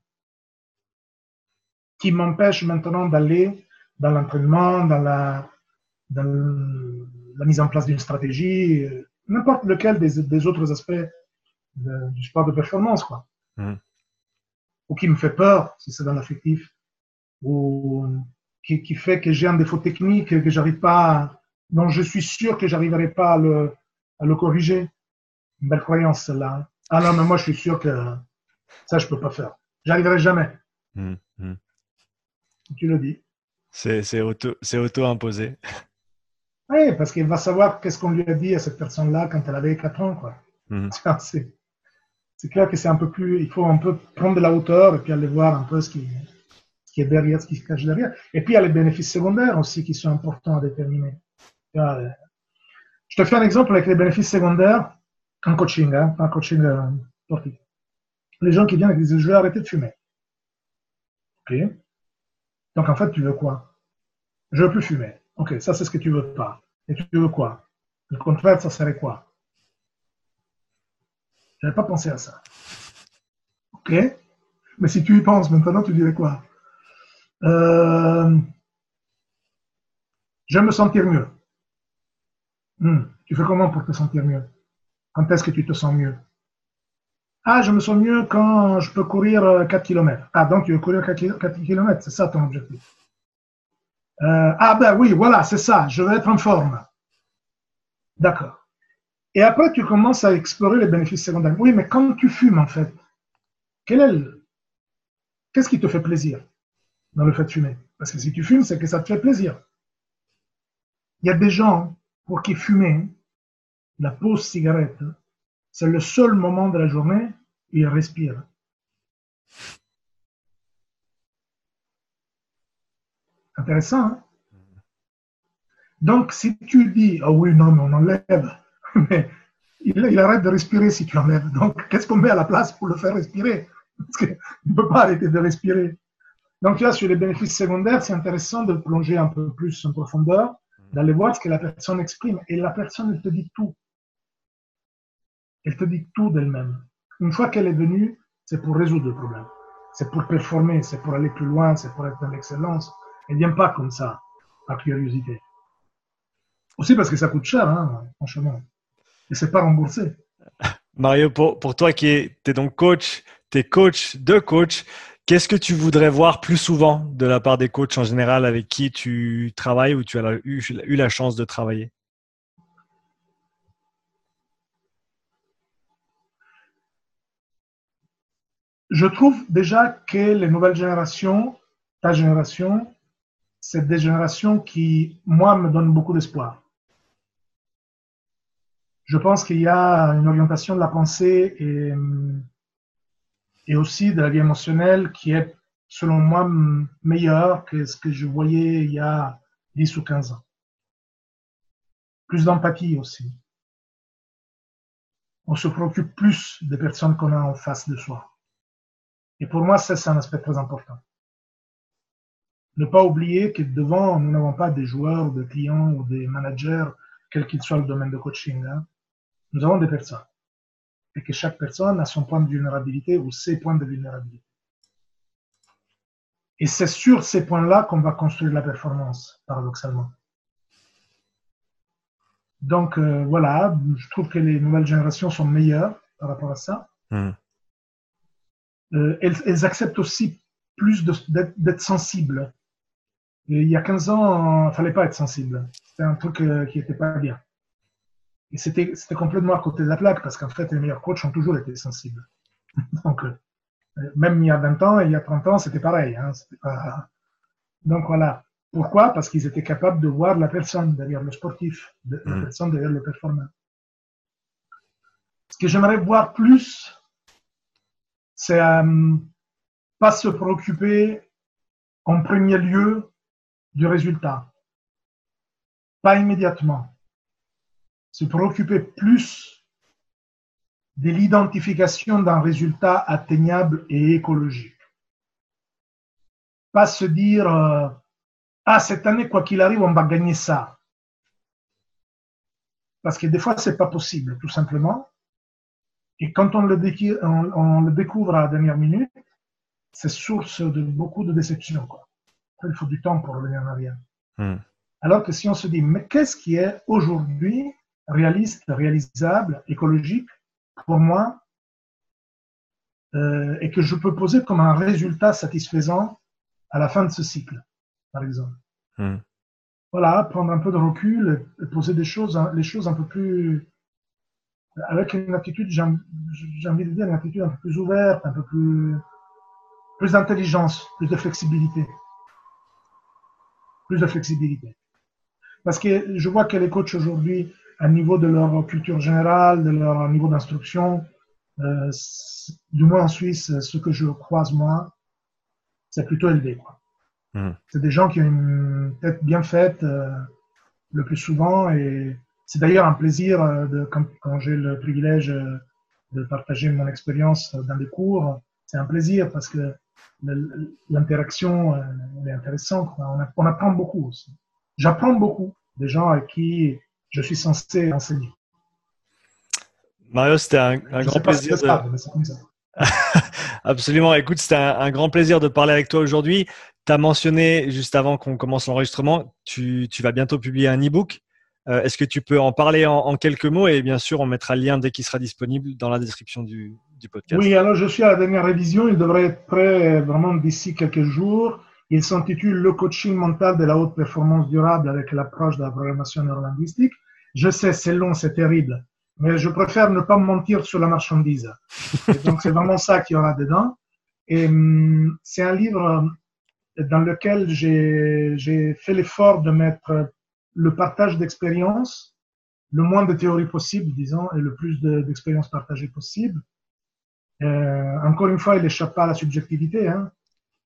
Qui m'empêche maintenant d'aller dans l'entraînement, dans la, dans la mise en place d'une stratégie, euh, n'importe lequel des, des autres aspects de- du sport de performance, quoi. Mhm. Ou qui me fait peur, si c'est dans l'affectif, ou qui, qui fait que j'ai un défaut technique que j'arrive pas, à- dont je suis sûr que j'arriverai pas à le, à le corriger. Une belle croyance, celle-là. Ah non, mais moi, je suis sûr que ça, je peux pas faire. J'arriverai jamais. Mhm. Mhm. Tu le dis. C'est c'est auto, auto-imposé. Oui, parce qu'il va savoir qu'est-ce qu'on lui a dit à cette personne-là quand elle avait 4 ans, quoi. Ça, C'est clair que c'est un peu plus, il faut un peu prendre de la hauteur et puis aller voir un peu ce qui, ce qui est derrière, ce qui se cache derrière. Et puis il y a les bénéfices secondaires aussi qui sont importants à déterminer. Euh, Je te fais un exemple avec les bénéfices secondaires en coaching, hein, pas en coaching euh, sportif. Les gens qui viennent et disent je vais arrêter de fumer. Ok. Donc en fait, tu veux quoi? Je veux plus fumer. Ok, ça c'est ce que tu veux pas. Et tu veux quoi? Le contraire, ça serait quoi? Je n'avais pas pensé à ça. Ok Mais si tu y penses maintenant, tu dirais quoi? Euh, Je vais me sentir mieux. Hmm, Tu fais comment pour te sentir mieux? Quand est-ce que tu te sens mieux? Ah, je me sens mieux quand je peux courir euh, 4 km. Ah, donc tu veux courir 4 km, c'est ça ton objectif. Euh, ah ben oui, voilà, c'est ça, je veux être en forme. D'accord. Et après, tu commences à explorer les bénéfices secondaires. Oui, mais quand tu fumes, en fait, quel est le... qu'est-ce qui te fait plaisir dans le fait de fumer? Parce que si tu fumes, c'est que ça te fait plaisir. Il y a des gens pour qui fumer, la pause cigarette, c'est le seul moment de la journée où ils respirent. Intéressant, hein? Donc, si tu dis, ah oui, non, mais on enlève, mais il, arrête de respirer si tu enlèves. Donc, qu'est-ce qu'on met à la place pour le faire respirer? Parce qu'il ne peut pas arrêter de respirer. Donc là, sur les bénéfices secondaires, c'est intéressant de plonger un peu plus en profondeur, d'aller voir ce que la personne exprime. Et la personne, elle te dit tout. Elle te dit tout d'elle-même. Une fois qu'elle est venue, c'est pour résoudre le problème. C'est pour performer, c'est pour aller plus loin, c'est pour être dans l'excellence. Elle vient pas comme ça, par curiosité. Aussi parce que ça coûte cher, hein, franchement. Et c'est pas remboursé. Mario, pour, pour toi qui es, es donc coach, tu es coach de coach, Qu'est-ce que tu voudrais voir plus souvent de la part des coachs en général avec qui tu travailles ou tu as eu, la chance de travailler? Je trouve déjà que les nouvelles générations, ta génération, c'est des générations qui, moi, me donnent beaucoup d'espoir. Je pense qu'il y a une orientation de la pensée et aussi de la vie émotionnelle qui est, selon moi, meilleure que ce que je voyais il y a 10 ou 15 ans. Plus d'empathie aussi. On se préoccupe plus des personnes qu'on a en face de soi. Et pour moi, ça, c'est un aspect très important. Ne pas oublier que devant, nous n'avons pas des joueurs, des clients ou des managers, quel qu'il soit le domaine de coaching. Hein. Nous avons des personnes et que chaque personne a son point de vulnérabilité ou ses points de vulnérabilité. Et c'est sur ces points-là qu'on va construire la performance, paradoxalement. Donc euh, voilà, je trouve que les nouvelles générations sont meilleures par rapport à ça. Hmm. Euh, elles, acceptent aussi plus d'être sensibles. il y a 15 ans, il ne fallait pas être sensible. C'était un truc euh, qui n'était pas bien. Et c'était complètement à côté de la plaque parce qu'en fait, les meilleurs coachs ont toujours été sensibles. Donc, euh, même il y a 20 ans et il y a 30 ans, c'était pareil. Hein, pas... Donc voilà. Pourquoi? Parce qu'ils étaient capables de voir la personne derrière le sportif, la hmm. personne derrière le performant. Ce que j'aimerais voir plus, c'est euh, pas se préoccuper en premier lieu du résultat. Pas immédiatement se préoccuper plus de l'identification d'un résultat atteignable et écologique. Pas se dire, euh, ah, cette année, quoi qu'il arrive, on va gagner ça. Parce que des fois, c'est pas possible, tout simplement. Et quand on le, découvre à la dernière minute, c'est source de beaucoup de déception. Quoi. il faut du temps pour revenir en arrière. Hmm. Alors que si on se dit, mais qu'est-ce qui est aujourd'hui réaliste, réalisable, écologique pour moi, euh, et que je peux poser comme un résultat satisfaisant à la fin de ce cycle, par exemple? Hmm. Voilà, prendre un peu de recul et poser des choses, hein, les choses un peu plus, avec une attitude, j'ai envie de dire, une attitude un peu plus ouverte, un peu plus, plus d'intelligence, plus de flexibilité. Plus de flexibilité. Parce que je vois que les coachs aujourd'hui à niveau de leur culture générale, de leur niveau d'instruction, euh, du moins en Suisse, ce que je croise moi, c'est plutôt élevé. Hmm. C'est des gens qui ont une tête bien faite euh, le plus souvent et c'est d'ailleurs un plaisir euh, de, quand, quand j'ai le privilège euh, de partager mon expérience dans les cours, c'est un plaisir parce que l'interaction est intéressante. On, apprend beaucoup aussi. J'apprends beaucoup des gens à qui je suis censé enseigner. Mario, c'était un, grand plaisir. Absolument. Écoute, c'était un, grand plaisir de parler avec toi aujourd'hui. Tu as mentionné juste avant qu'on commence l'enregistrement, tu, vas bientôt publier un e-book. Euh, est-ce que tu peux en parler en, quelques mots Et bien sûr, on mettra le lien dès qu'il sera disponible dans la description du, podcast. Oui, alors je suis à la dernière révision. Il devrait être prêt vraiment d'ici quelques jours. Il s'intitule Le coaching mental de la haute performance durable avec l'approche de la programmation neurolinguistique. Je sais, c'est long, c'est terrible, mais je préfère ne pas mentir sur la marchandise. donc c'est vraiment ça qu'il y aura dedans. Et hum, c'est un livre dans lequel j'ai fait l'effort de mettre le partage d'expérience, le moins de théorie possible, disons, et le plus d'expérience partagée possible. Euh, encore une fois, il n'échappe pas à la subjectivité. Hein.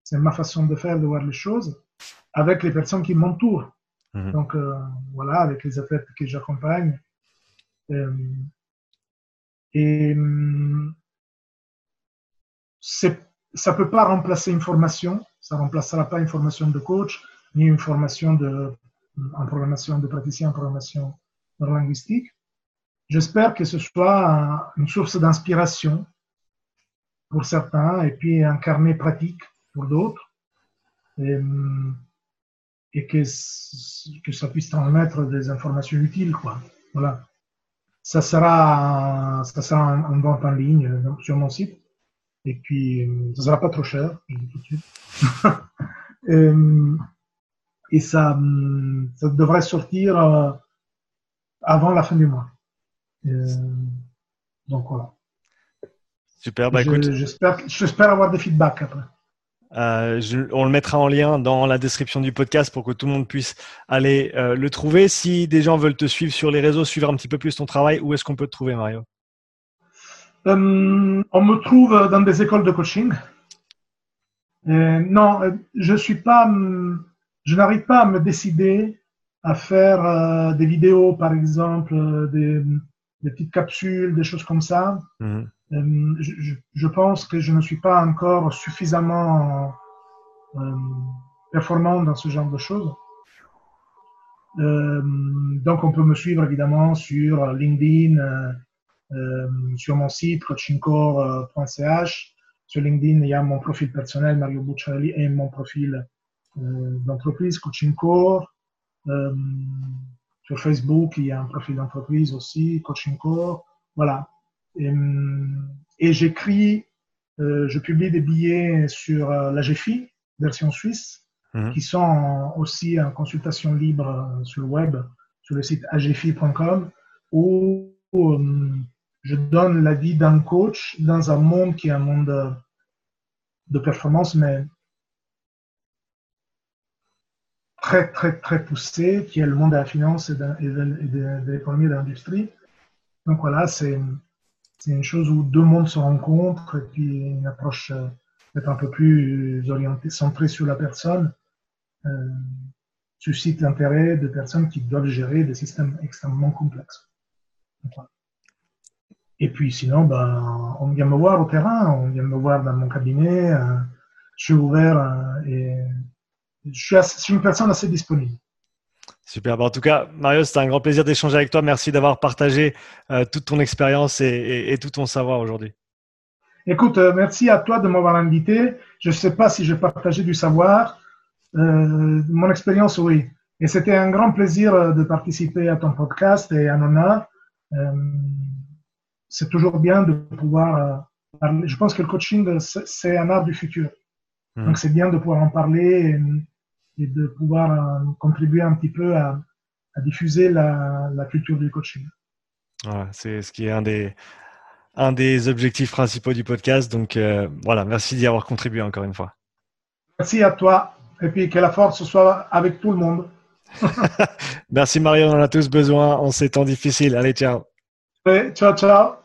C'est ma façon de faire, de voir les choses, avec les personnes qui m'entourent. Mhm. Donc, euh, voilà, avec les athlètes que j'accompagne. Euh, et ça ne peut pas remplacer une formation, ça ne remplacera pas une formation de coach, ni une formation de, en programmation de praticien en programmation linguistique. J'espère que ce soit une source d'inspiration pour certains et puis un carnet pratique pour d'autres. Et, que, que ça puisse transmettre des informations utiles. Quoi. Voilà. Ça sera, ça sera en, vente en ligne sur mon site. Et puis, ça sera pas trop cher, et ça, ça devrait sortir euh, avant la fin du mois. donc voilà. Super, bah écoute. J'espère avoir des feedbacks après. Euh, on le mettra en lien dans la description du podcast pour que tout le monde puisse aller euh, le trouver. Si des gens veulent te suivre sur les réseaux, suivre un petit peu plus ton travail, où est-ce qu'on peut te trouver, Mario? Euh, On me trouve dans des écoles de coaching. non, je suis pas, je n'arrive pas à me décider à faire des vidéos, par exemple, des, petites capsules, des choses comme ça. Mhm. Euh, je, pense que je ne suis pas encore suffisamment euh, performant dans ce genre de choses. Euh, donc, on peut me suivre évidemment sur LinkedIn, sur mon site coachingcore.ch. Sur LinkedIn, il y a mon profil personnel, Mario Bucciarelli, et mon profil d'entreprise, Coaching Core. sur Facebook, il y a un profil d'entreprise aussi, Coaching Core. Voilà. Et, j'écris, euh, je publie des billets sur euh, la GFI, version suisse, mhm. qui sont aussi en consultation libre euh, sur le web, sur le site agfi.com, où je donne l'avis d'un coach dans un monde qui est un monde de performance, mais très, très, très poussé, qui est le monde de la finance et de, l'économie et de l'industrie. Donc voilà, c'est une chose où deux mondes se rencontrent et puis une approche euh, peut-être un peu plus orientée, centrée sur la personne, euh, suscite l'intérêt de personnes qui doivent gérer des systèmes extrêmement complexes. Et puis sinon, ben, on vient me voir au terrain, on vient me voir dans mon cabinet, euh, je suis ouvert et je suis une personne assez disponible. Super. en tout cas, Mario, c'était un grand plaisir d'échanger avec toi. Merci d'avoir partagé euh, toute ton expérience et, tout ton savoir aujourd'hui. Écoute, euh, merci à toi de m'avoir invité. Je ne sais pas si j'ai partagé du savoir. Euh, mon expérience, oui. Et c'était un grand plaisir de participer à ton podcast et un honneur. c'est toujours bien de pouvoir parler. Je pense que le coaching, c'est un art du futur. Mmh. Donc, c'est bien de pouvoir en parler et de pouvoir euh, contribuer un petit peu à, diffuser la, culture du coaching. c'est ce qui est un des, un des objectifs principaux du podcast. Donc euh, voilà, merci d'y avoir contribué encore une fois. Merci à toi et puis que la force soit avec tout le monde. merci Mario, on en a tous besoin en ces temps difficiles. Allez, ciao. ciao, ciao.